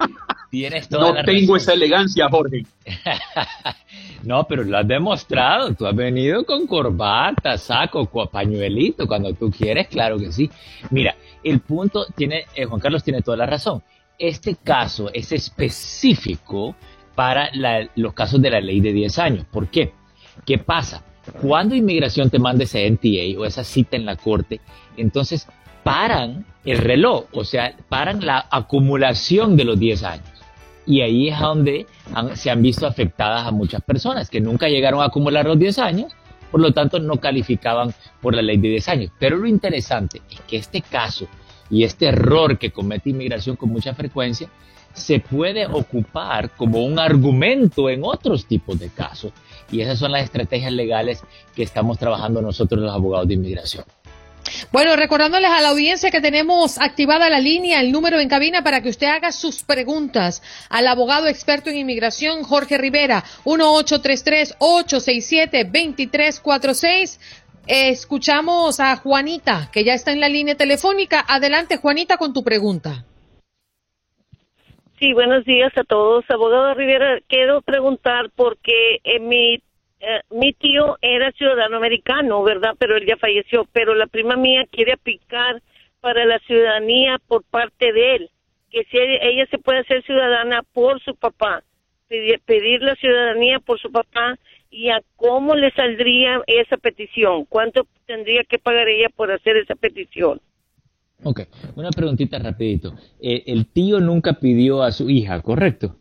tienes toda No tengo esa elegancia, Jorge. no, pero lo has demostrado, tú has venido con corbata, saco, pañuelito, cuando tú quieres, claro que sí. Mira, el punto tiene, eh, Juan Carlos tiene toda la razón. Este caso es específico para los casos de la ley de 10 años. ¿Por qué? ¿Qué pasa? Cuando inmigración te manda ese NTA o esa cita en la corte, entonces paran el reloj, o sea, paran la acumulación de los 10 años. Y ahí es donde se han visto afectadas a muchas personas que nunca llegaron a acumular los 10 años, por lo tanto no calificaban por la ley de 10 años. Pero lo interesante es que este caso y este error que comete inmigración con mucha frecuencia se puede ocupar como un argumento en otros tipos de casos. Y esas son las estrategias legales que estamos trabajando nosotros los abogados de inmigración. Bueno, recordándoles a la audiencia que tenemos activada la línea, el número en cabina para que usted haga sus preguntas al abogado experto en inmigración Jorge Rivera, 1833-867-2346. Escuchamos a Juanita, que ya está en la línea telefónica. Adelante, Juanita, con tu pregunta. Sí, buenos días a todos. Abogado Rivera, quiero preguntar porque eh, mi, eh, mi tío era ciudadano americano, ¿verdad? Pero él ya falleció. Pero la prima mía quiere aplicar para la ciudadanía por parte de él. Que si ella se puede hacer ciudadana por su papá. Pedir, pedir la ciudadanía por su papá y a cómo le saldría esa petición. ¿Cuánto tendría que pagar ella por hacer esa petición? Ok, una preguntita rapidito. Eh, el tío nunca pidió a su hija, ¿correcto?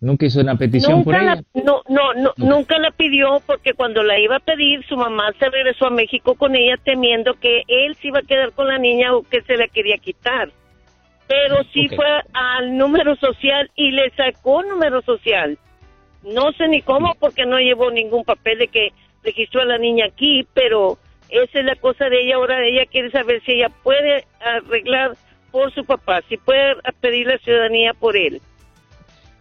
¿Nunca hizo una petición por ella? No, no, no nunca la pidió porque cuando la iba a pedir, su mamá se regresó a México con ella temiendo que él se iba a quedar con la niña o que se la quería quitar. Pero sí fue al número social y le sacó número social. No sé ni cómo porque no llevó ningún papel de que registró a la niña aquí, pero esa es la cosa de ella. Ahora ella quiere saber si ella puede arreglar por su papá, si puede pedir la ciudadanía por él.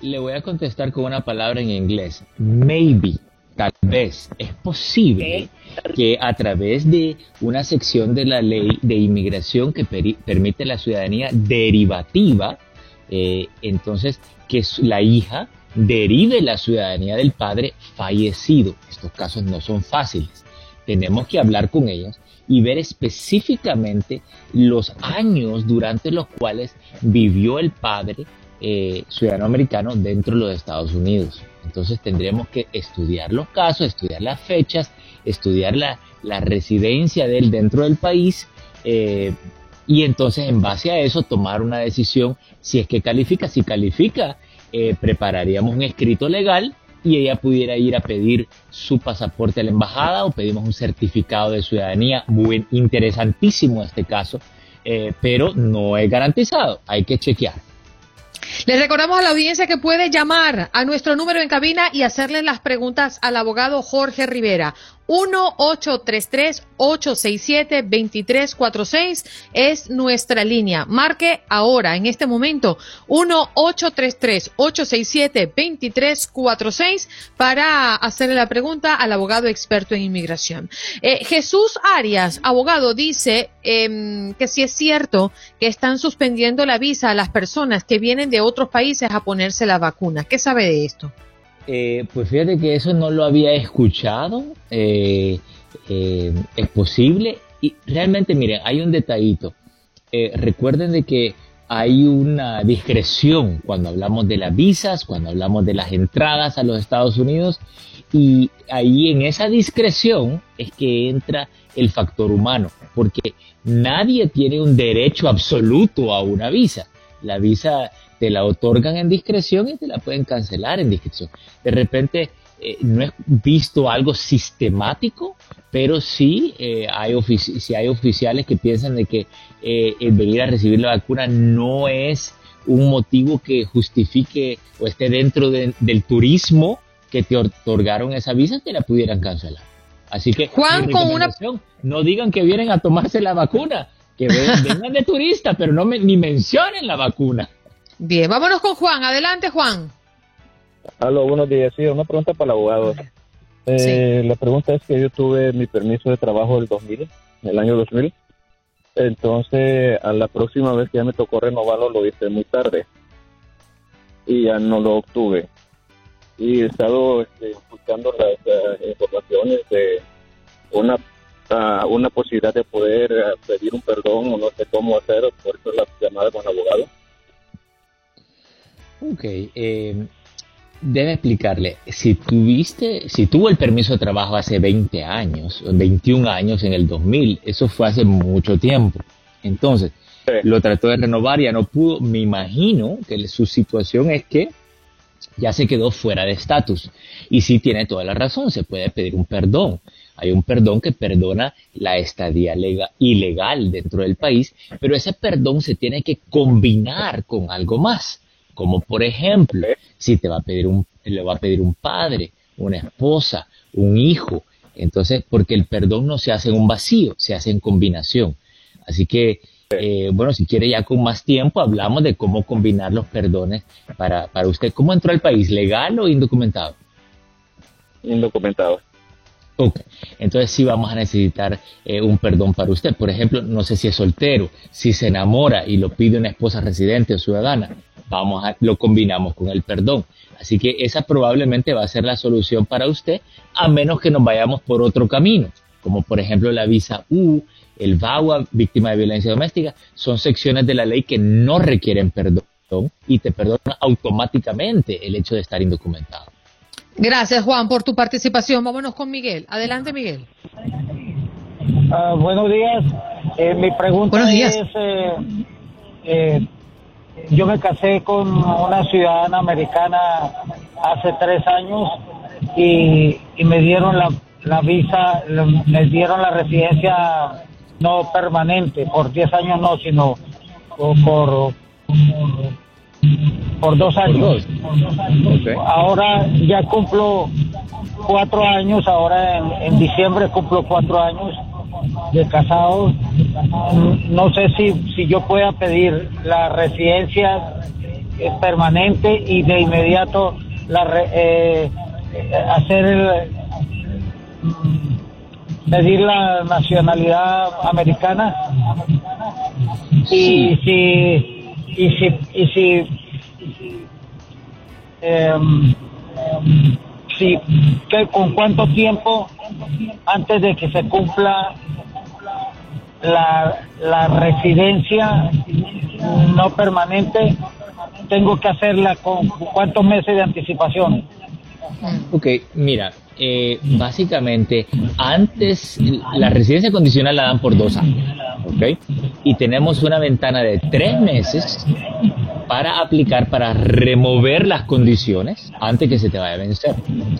Le voy a contestar con una palabra en inglés. Maybe, tal vez, es posible que a través de una sección de la ley de inmigración que permite la ciudadanía derivativa, eh, entonces que la hija derive la ciudadanía del padre fallecido. Estos casos no son fáciles tenemos que hablar con ellas y ver específicamente los años durante los cuales vivió el padre eh, ciudadano americano dentro de los Estados Unidos. Entonces tendremos que estudiar los casos, estudiar las fechas, estudiar la, residencia de él dentro del país eh, y entonces en base a eso tomar una decisión si es que califica. Si califica, eh, prepararíamos un escrito legal y ella pudiera ir a pedir su pasaporte a la embajada o pedimos un certificado de ciudadanía. Muy interesantísimo este caso, eh, pero no es garantizado, hay que chequear. Les recordamos a la audiencia que puede llamar a nuestro número en cabina y hacerle las preguntas al abogado Jorge Rivera. 1-833-867-2346 es nuestra línea. Marque ahora, en este momento, 1-833-867-2346 para hacerle la pregunta al abogado experto en inmigración. Eh, Jesús Arias, abogado, dice em, que si es cierto que están suspendiendo la visa a las personas que vienen de otros países a ponerse la vacuna. ¿Qué sabe de esto? Eh, pues fíjate que eso no lo había escuchado. Eh, eh, es posible. Y realmente, miren, hay un detallito. recuerden de que hay una discreción cuando hablamos de las visas, cuando hablamos de las entradas a los Estados Unidos. Y ahí en esa discreción es que entra el factor humano, porque nadie tiene un derecho absoluto a una visa. La visa te la otorgan en discreción y te la pueden cancelar en discreción. De repente eh, no he visto algo sistemático, pero sí, eh, hay hay oficiales que piensan de que eh, el venir a recibir la vacuna no es un motivo que justifique o esté dentro del turismo que te otorgaron esa visa, te la pudieran cancelar. Así que, Juan, con una... no digan que vienen a tomarse la vacuna, que vengan de turista, pero no me, ni mencionen la vacuna. Bien, vámonos con Juan. Adelante, Juan. Aló, buenos días. Sí, una pregunta para el abogado. Eh, la pregunta es que yo tuve mi permiso de trabajo del 2000, el año 2000. Entonces, a la próxima vez que ya me tocó renovarlo, lo hice muy tarde. Y ya no lo obtuve. Y he estado este, escuchando las eh, informaciones de una, ah, una posibilidad de poder eh, pedir un perdón o no sé cómo hacer, por eso la llamada con el abogado. Ok, eh, debe explicarle, si tuviste, si tuvo el permiso de trabajo hace 20 años, 21 años en el 2000, eso fue hace mucho tiempo. Entonces, lo trató de renovar, ya no pudo. Me imagino que su situación es que ya se quedó fuera de estatus. Y sí tiene toda la razón, se puede pedir un perdón. Hay un perdón que perdona la estadía ilegal dentro del país, pero ese perdón se tiene que combinar con algo más, como por ejemplo, si te va a pedir un, le va a pedir un padre, una esposa, un hijo, entonces, porque el perdón no se hace en un vacío, se hace en combinación. Así que, eh, bueno, si quiere ya con más tiempo, hablamos de cómo combinar los perdones para, para usted. ¿Cómo entró al país? ¿Legal o indocumentado? Indocumentado. Ok, entonces sí vamos a necesitar eh, un perdón para usted. Por ejemplo, no sé si es soltero, si se enamora y lo pide una esposa residente o ciudadana, vamos a, lo combinamos con el perdón. Así que esa probablemente va a ser la solución para usted, a menos que nos vayamos por otro camino, como por ejemplo la visa U, el VAWA, víctima de violencia doméstica, son secciones de la ley que no requieren perdón y te perdonan automáticamente el hecho de estar indocumentado. Gracias Juan por tu participación. Vámonos con Miguel. Adelante Miguel. Ah, buenos días. Eh, mi pregunta es, eh, eh, yo me casé con una ciudadana americana hace tres años y, me dieron la, la visa, me dieron la residencia no permanente, por 10 años no, sino por, por, dos años. Ahora ya cumplo cuatro años, ahora en, en diciembre cumplo cuatro años de casado. No sé si, si yo pueda pedir la residencia permanente y de inmediato la eh, hacer el, pedir la nacionalidad americana y si y si y si em, si que con cuánto tiempo antes de que se cumpla la, la residencia no permanente tengo que hacerla con cuántos meses de anticipación Ok, mira, eh, básicamente antes la residencia condicional la dan por dos años, ¿ok? Y tenemos una ventana de tres meses para aplicar, para remover las condiciones antes que se te vaya a vencer.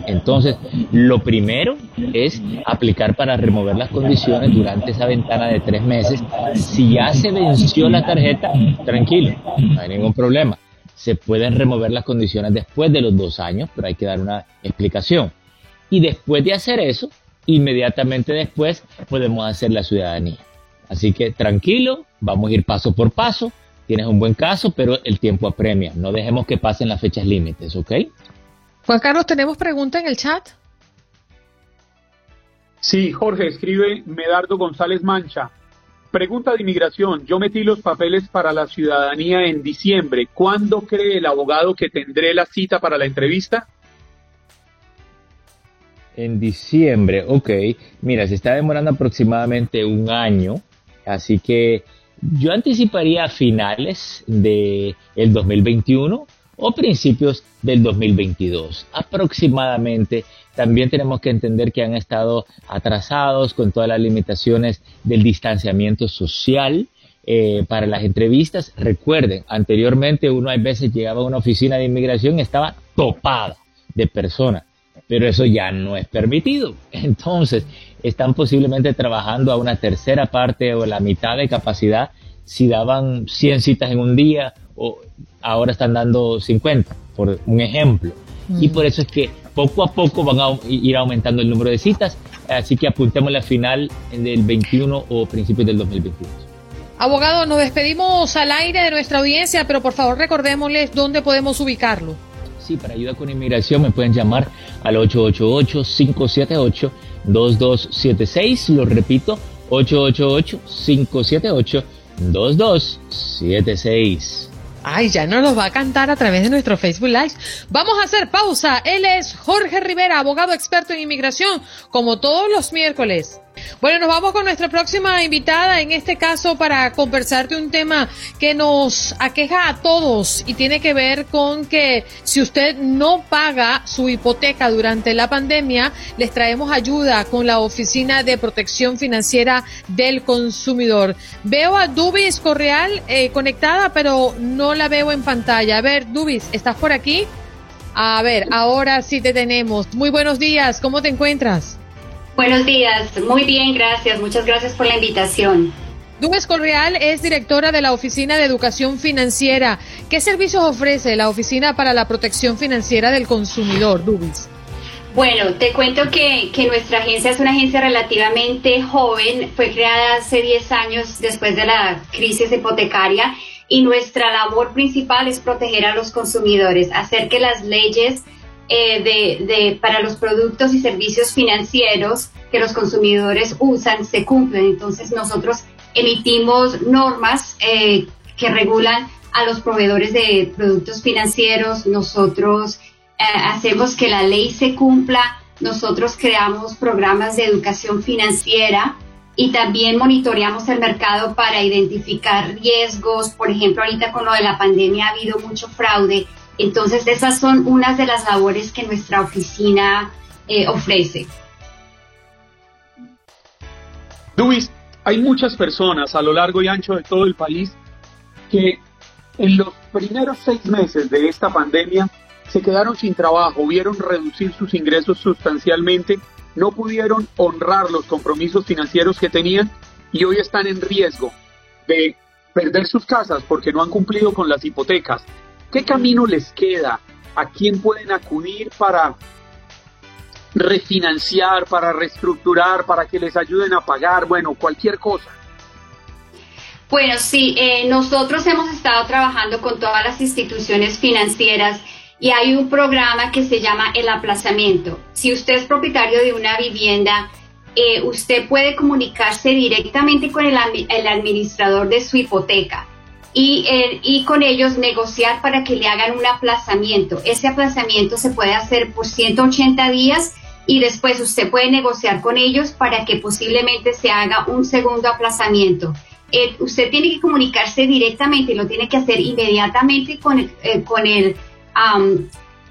Entonces, lo primero es aplicar para remover las condiciones durante esa ventana de tres meses. Si ya se venció la tarjeta, tranquilo, no hay ningún problema. Se pueden remover las condiciones después de los dos años, pero hay que dar una explicación. Y después de hacer eso, inmediatamente después podemos hacer la ciudadanía. Así que tranquilo, vamos a ir paso por paso. Tienes un buen caso, pero el tiempo apremia. No dejemos que pasen las fechas límites, ¿ok? Juan Carlos, ¿tenemos pregunta en el chat? Sí, Jorge, escribe Medardo González Mancha. Pregunta de inmigración. Yo metí los papeles para la ciudadanía en diciembre. ¿Cuándo cree el abogado que tendré la cita para la entrevista? En diciembre, ok. Mira, se está demorando aproximadamente un año, así que yo anticiparía a finales del el 2021 o principios del 2022 aproximadamente. También tenemos que entender que han estado atrasados con todas las limitaciones del distanciamiento social. Eh, para las entrevistas, recuerden, anteriormente uno a veces llegaba a una oficina de inmigración y estaba topada de personas pero eso ya no es permitido. Entonces, están posiblemente trabajando a una tercera parte o la mitad de capacidad. Si daban 100 citas en un día, o ahora están dando 50, por un ejemplo. Y mm. por eso es que poco a poco van a ir aumentando el número de citas. Así que apuntemos la final del 21 o principios del 2022. Abogado, nos despedimos al aire de nuestra audiencia, pero por favor recordémosles dónde podemos ubicarlo para ayuda con inmigración me pueden llamar al 888-578-2276. Lo repito, 888-578-2276. Ay, ya nos los va a cantar a través de nuestro Facebook Live. Vamos a hacer pausa. Él es Jorge Rivera, abogado experto en inmigración, como todos los miércoles. Bueno, nos vamos con nuestra próxima invitada, en este caso para conversar de un tema que nos aqueja a todos y tiene que ver con que si usted no paga su hipoteca durante la pandemia, les traemos ayuda con la Oficina de Protección Financiera del Consumidor. Veo a Dubis Correal eh, conectada, pero no la veo en pantalla. A ver, Dubis, ¿estás por aquí? A ver, ahora sí te tenemos. Muy buenos días, ¿cómo te encuentras? Buenos días, muy bien, gracias. Muchas gracias por la invitación. Dubes Correal es directora de la Oficina de Educación Financiera. ¿Qué servicios ofrece la Oficina para la Protección Financiera del Consumidor, Dubes? Bueno, te cuento que, que, nuestra agencia es una agencia relativamente joven, fue creada hace 10 años después de la crisis hipotecaria y nuestra labor principal es proteger a los consumidores, hacer que las leyes eh, de, de, para los productos y servicios financieros que los consumidores usan se cumplen. Entonces nosotros emitimos normas eh, que regulan a los proveedores de productos financieros, nosotros eh, hacemos que la ley se cumpla, nosotros creamos programas de educación financiera y también monitoreamos el mercado para identificar riesgos. Por ejemplo, ahorita con lo de la pandemia ha habido mucho fraude. Entonces, esas son unas de las labores que nuestra oficina eh, ofrece. Luis, hay muchas personas a lo largo y ancho de todo el país que en los primeros seis meses de esta pandemia se quedaron sin trabajo, vieron reducir sus ingresos sustancialmente, no pudieron honrar los compromisos financieros que tenían y hoy están en riesgo de perder sus casas porque no han cumplido con las hipotecas. ¿Qué camino les queda? ¿A quién pueden acudir para refinanciar, para reestructurar, para que les ayuden a pagar, bueno, cualquier cosa. Bueno, sí, eh, nosotros hemos estado trabajando con todas las instituciones financieras y hay un programa que se llama el aplazamiento. Si usted es propietario de una vivienda, eh, usted puede comunicarse directamente con el, el administrador de su hipoteca y, eh, y, con ellos negociar para que le hagan un aplazamiento. Ese aplazamiento se puede hacer por 180 días y después usted puede negociar con ellos para que posiblemente se haga un segundo aplazamiento. Eh, usted tiene que comunicarse directamente, lo tiene que hacer inmediatamente con, eh, con, el,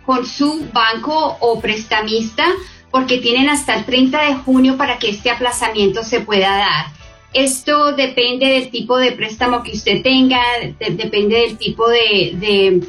con su banco o prestamista porque tienen hasta el 30 de junio para que este aplazamiento se pueda dar. Esto depende del tipo de préstamo que usted tenga, depende del tipo de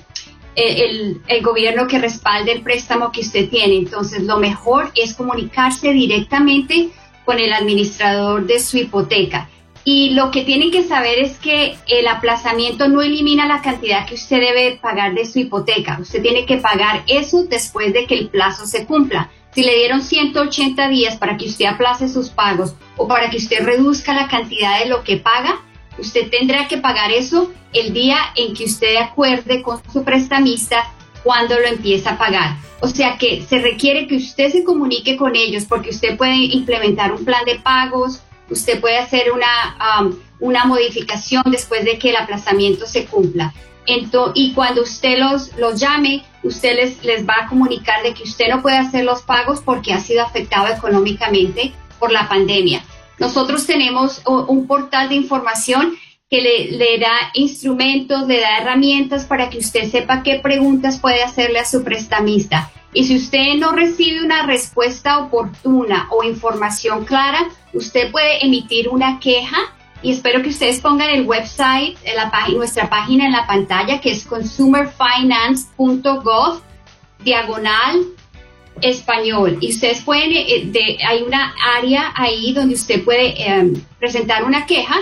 el, gobierno que respalde el préstamo que usted tiene. Entonces, lo mejor es comunicarse directamente con el administrador de su hipoteca. Y lo que tienen que saber es que el aplazamiento no elimina la cantidad que usted debe pagar de su hipoteca. Usted tiene que pagar eso después de que el plazo se cumpla. Si le dieron 180 días para que usted aplace sus pagos o para que usted reduzca la cantidad de lo que paga, usted tendrá que pagar eso el día en que usted acuerde con su prestamista cuando lo empieza a pagar. O sea que se requiere que usted se comunique con ellos porque usted puede implementar un plan de pagos, usted puede hacer una, um, una modificación después de que el aplazamiento se cumpla. Y cuando usted los, los llame, usted les, les va a comunicar de que usted no puede hacer los pagos porque ha sido afectado económicamente por la pandemia. Nosotros tenemos un portal de información que le, da instrumentos, le da herramientas para que usted sepa qué preguntas puede hacerle a su prestamista. Y si usted no recibe una respuesta oportuna o información clara, usted puede emitir una queja y espero que ustedes pongan el website, la nuestra página en la pantalla que es consumerfinance.gov diagonal español. Y ustedes pueden, eh, hay una área ahí donde usted puede em, presentar una queja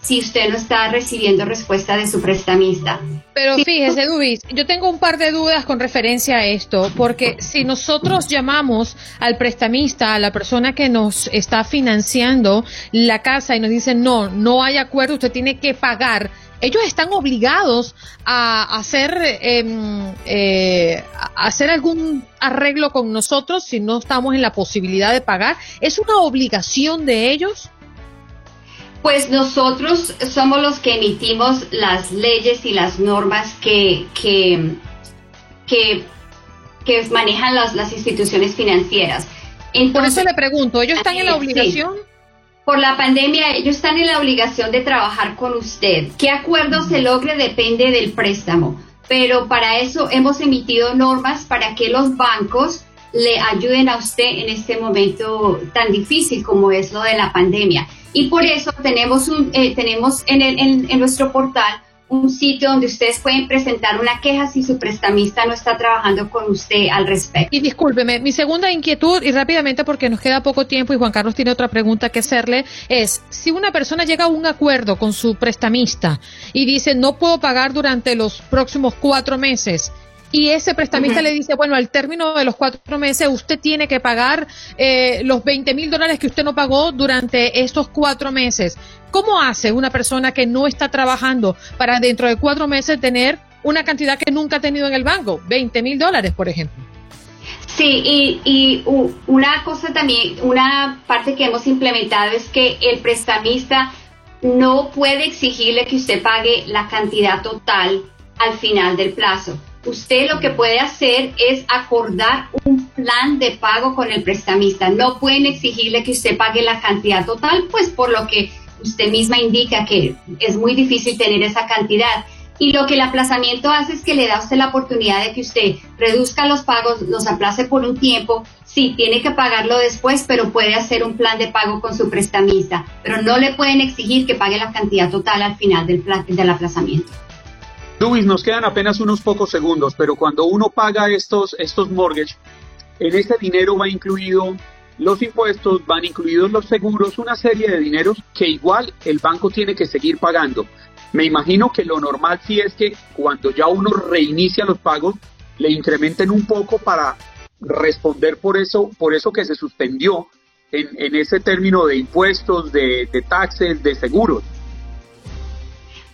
si usted no está recibiendo respuesta de su prestamista. Pero fíjese, Dubis, yo tengo un par de dudas con referencia a esto, porque si nosotros llamamos al prestamista, a la persona que nos está financiando la casa y nos dicen, no, no hay acuerdo, usted tiene que pagar, ellos están obligados a hacer, em, eh, a hacer algún arreglo con nosotros si no estamos en la posibilidad de pagar. ¿Es una obligación de ellos? Pues nosotros somos los que emitimos las leyes y las normas que, que, que, manejan las, las instituciones financieras. Por eso le pregunto, ¿ellos están en la obligación? Por la pandemia, ellos están en la obligación de trabajar con usted. ¿Qué acuerdo se logre depende del préstamo? Pero para eso hemos emitido normas para que los bancos le ayuden a usted en este momento tan difícil como es lo de la pandemia. Y por eso tenemos, un, eh, tenemos en, el, en, nuestro portal un sitio donde ustedes pueden presentar una queja si su prestamista no está trabajando con usted al respecto. Y discúlpeme, mi segunda inquietud, y rápidamente porque nos queda poco tiempo y Juan Carlos tiene otra pregunta que hacerle, es si una persona llega a un acuerdo con su prestamista y dice no puedo pagar durante los próximos cuatro meses, y ese prestamista le dice, bueno, al término de los cuatro meses usted tiene que pagar eh, los 20 mil dólares que usted no pagó durante estos cuatro meses. ¿Cómo hace una persona que no está trabajando para dentro de cuatro meses tener una cantidad que nunca ha tenido en el banco? 20 mil dólares, por ejemplo. Sí, y, y una cosa también, una parte que hemos implementado es que el prestamista no puede exigirle que usted pague la cantidad total al final del plazo usted lo que puede hacer es acordar un plan de pago con el prestamista. No pueden exigirle que usted pague la cantidad total, pues por lo que usted misma indica que es muy difícil tener esa cantidad. Y lo que el aplazamiento hace es que le da a usted la oportunidad de que usted reduzca los pagos, los aplace por un tiempo. Sí, tiene que pagarlo después, pero puede hacer un plan de pago con su prestamista. Pero no le pueden exigir que pague la cantidad total al final del, del aplazamiento. Luis, nos quedan apenas unos pocos segundos, pero cuando uno paga estos, estos mortgage, en ese dinero va incluido los impuestos, van incluidos los seguros, una serie de dineros que igual el banco tiene que seguir pagando. Me imagino que lo normal sí es que cuando ya uno reinicia los pagos, le incrementen un poco para responder por eso, por eso que se suspendió en, en ese término de impuestos, de, de taxes, de seguros.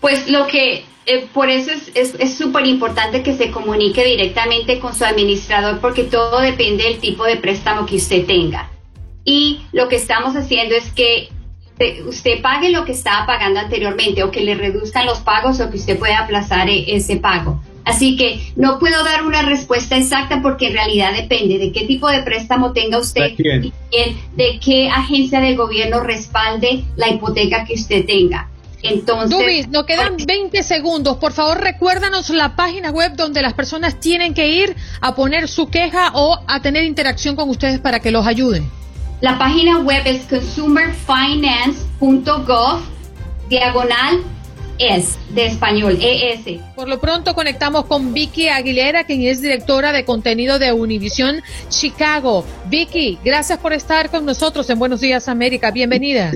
Pues lo que eh, por eso es súper importante que se comunique directamente con su administrador porque todo depende del tipo de préstamo que usted tenga. Y lo que estamos haciendo es que usted pague lo que estaba pagando anteriormente o que le reduzcan los pagos o que usted pueda aplazar e, ese pago. Así que no puedo dar una respuesta exacta porque en realidad depende de qué tipo de préstamo tenga usted y de qué agencia del gobierno respalde la hipoteca que usted tenga. Entonces, Dubis, nos quedan 20 segundos. Por favor, recuérdanos la página web donde las personas tienen que ir a poner su queja o a tener interacción con ustedes para que los ayuden. La página web es consumerfinance.gov diagonal es de español, ES. Por lo pronto conectamos con Vicky Aguilera, quien es directora de contenido de Univision Chicago. Vicky, gracias por estar con nosotros en Buenos Días América. Bienvenida.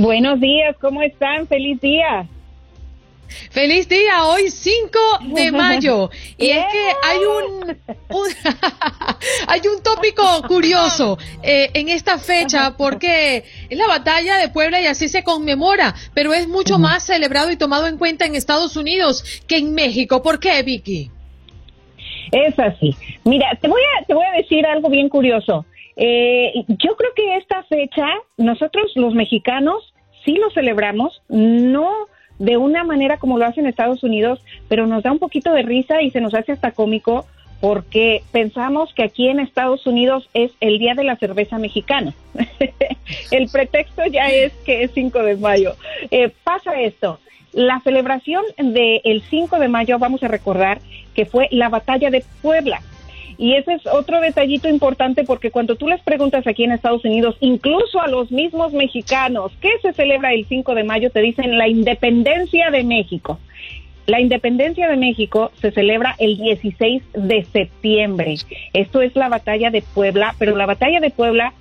Buenos días, ¿cómo están? Feliz día. Feliz día, hoy 5 de mayo. Y es que hay un, hay un tópico curioso eh, en esta fecha porque es la batalla de Puebla y así se conmemora, pero es mucho más celebrado y tomado en cuenta en Estados Unidos que en México. ¿Por qué, Vicky? Es así. Mira, te voy a, te voy a decir algo bien curioso. Eh, yo creo que esta fecha, nosotros los mexicanos sí lo celebramos, no de una manera como lo hacen Estados Unidos, pero nos da un poquito de risa y se nos hace hasta cómico porque pensamos que aquí en Estados Unidos es el día de la cerveza mexicana. el pretexto ya es que es 5 de mayo. Eh, pasa esto. La celebración del 5 de mayo, vamos a recordar que fue la batalla de Puebla. Y ese es otro detallito importante porque cuando tú les preguntas aquí en Estados Unidos, incluso a los mismos mexicanos, ¿qué se celebra el 5 de mayo? Te dicen la independencia de México. La independencia de México se celebra el 16 de septiembre. Esto es la batalla de Puebla, pero la batalla de Puebla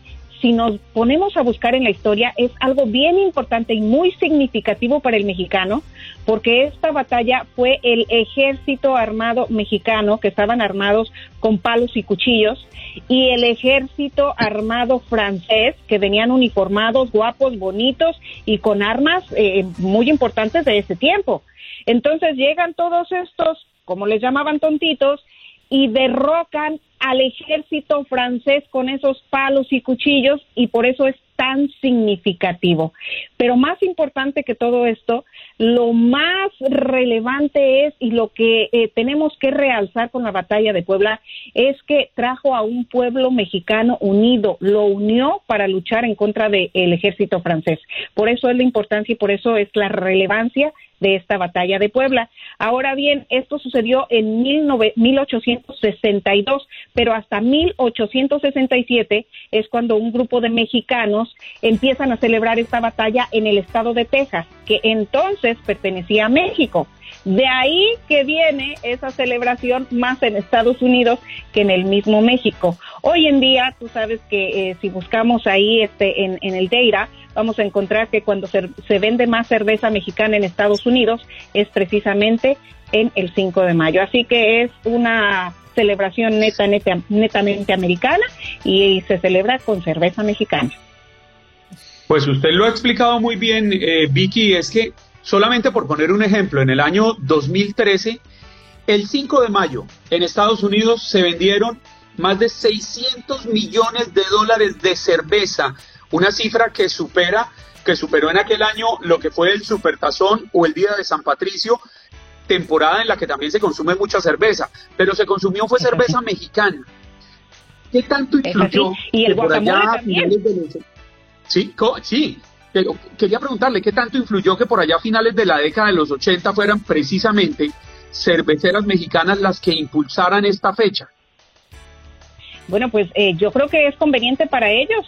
si nos ponemos a buscar en la historia, es algo bien importante y muy significativo para el mexicano, porque esta batalla fue el ejército armado mexicano, que estaban armados con palos y cuchillos, y el ejército armado francés, que venían uniformados, guapos, bonitos y con armas eh, muy importantes de ese tiempo. Entonces llegan todos estos, como les llamaban tontitos, y derrocan al ejército francés con esos palos y cuchillos y por eso es tan significativo. Pero más importante que todo esto, lo más relevante es y lo que eh, tenemos que realzar con la batalla de Puebla es que trajo a un pueblo mexicano unido, lo unió para luchar en contra del ejército francés. Por eso es la importancia y por eso es la relevancia de esta batalla de Puebla. Ahora bien, esto sucedió en 1862, pero hasta 1867 es cuando un grupo de mexicanos empiezan a celebrar esta batalla en el estado de Texas, que entonces pertenecía a México. De ahí que viene esa celebración más en Estados Unidos que en el mismo México. Hoy en día, tú sabes que eh, si buscamos ahí este, en, el Deira, vamos a encontrar que cuando se, vende más cerveza mexicana en Estados Unidos es precisamente en el 5 de mayo. Así que es una celebración neta, neta netamente americana y, se celebra con cerveza mexicana. Pues usted lo ha explicado muy bien, eh, Vicky, es que Solamente por poner un ejemplo, en el año 2013, el 5 de mayo, en Estados Unidos se vendieron más de 600 millones de dólares de cerveza, una cifra que supera que superó en aquel año lo que fue el Supertazón o el Día de San Patricio, temporada en la que también se consume mucha cerveza, pero se consumió fue cerveza mexicana. ¿Qué tanto influyó? Y el guacamole también. Sí, sí, quería preguntarle qué tanto influyó que por allá a finales de la década de los 80 fueran precisamente cerveceras mexicanas las que impulsaran esta fecha. Bueno, pues eh, yo creo que es conveniente para ellos.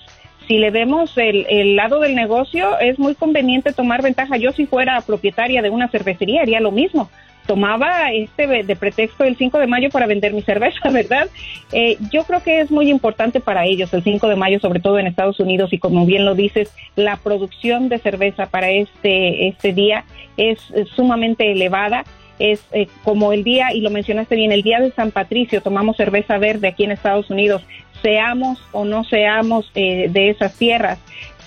Si le vemos el, el, lado del negocio, es muy conveniente tomar ventaja. Yo si fuera propietaria de una cervecería haría lo mismo tomaba este de pretexto el 5 de mayo para vender mi cerveza, ¿verdad? Eh, yo creo que es muy importante para ellos el 5 de mayo, sobre todo en Estados Unidos, y como bien lo dices, la producción de cerveza para este, este día es, sumamente elevada es eh, como el día, y lo mencionaste bien, el día de San Patricio, tomamos cerveza verde aquí en Estados Unidos, seamos o no seamos eh, de esas tierras,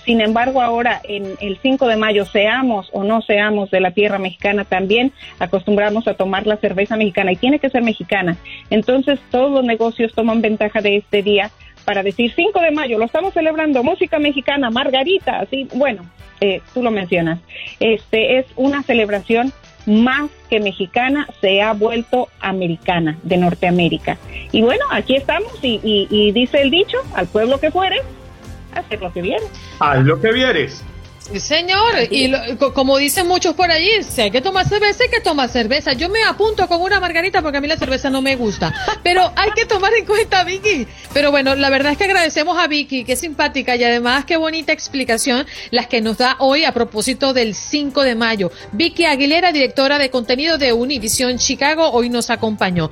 sin embargo, ahora en el 5 de mayo, seamos o no seamos de la tierra mexicana, también acostumbramos a tomar la cerveza mexicana y tiene que ser mexicana. Entonces, todos los negocios toman ventaja de este día para decir 5 de mayo, lo estamos celebrando, música mexicana, margarita, así, bueno, eh, tú lo mencionas. Este es una celebración más que mexicana, se ha vuelto americana de Norteamérica. Y bueno, aquí estamos y, y dice el dicho, al pueblo que fuere, hacer lo que vieres. Haz lo que vieres. Señor. Y como dicen muchos por allí, si hay que tomar cerveza, hay que tomar cerveza. Yo me apunto con una margarita porque a mí la cerveza no me gusta. Pero hay que tomar en cuenta Vicky. Pero bueno, la verdad es que agradecemos a Vicky, que es simpática y además qué bonita explicación las que nos da hoy a propósito del 5 de mayo. Vicky Aguilera, directora de contenido de Univision Chicago, hoy nos acompañó.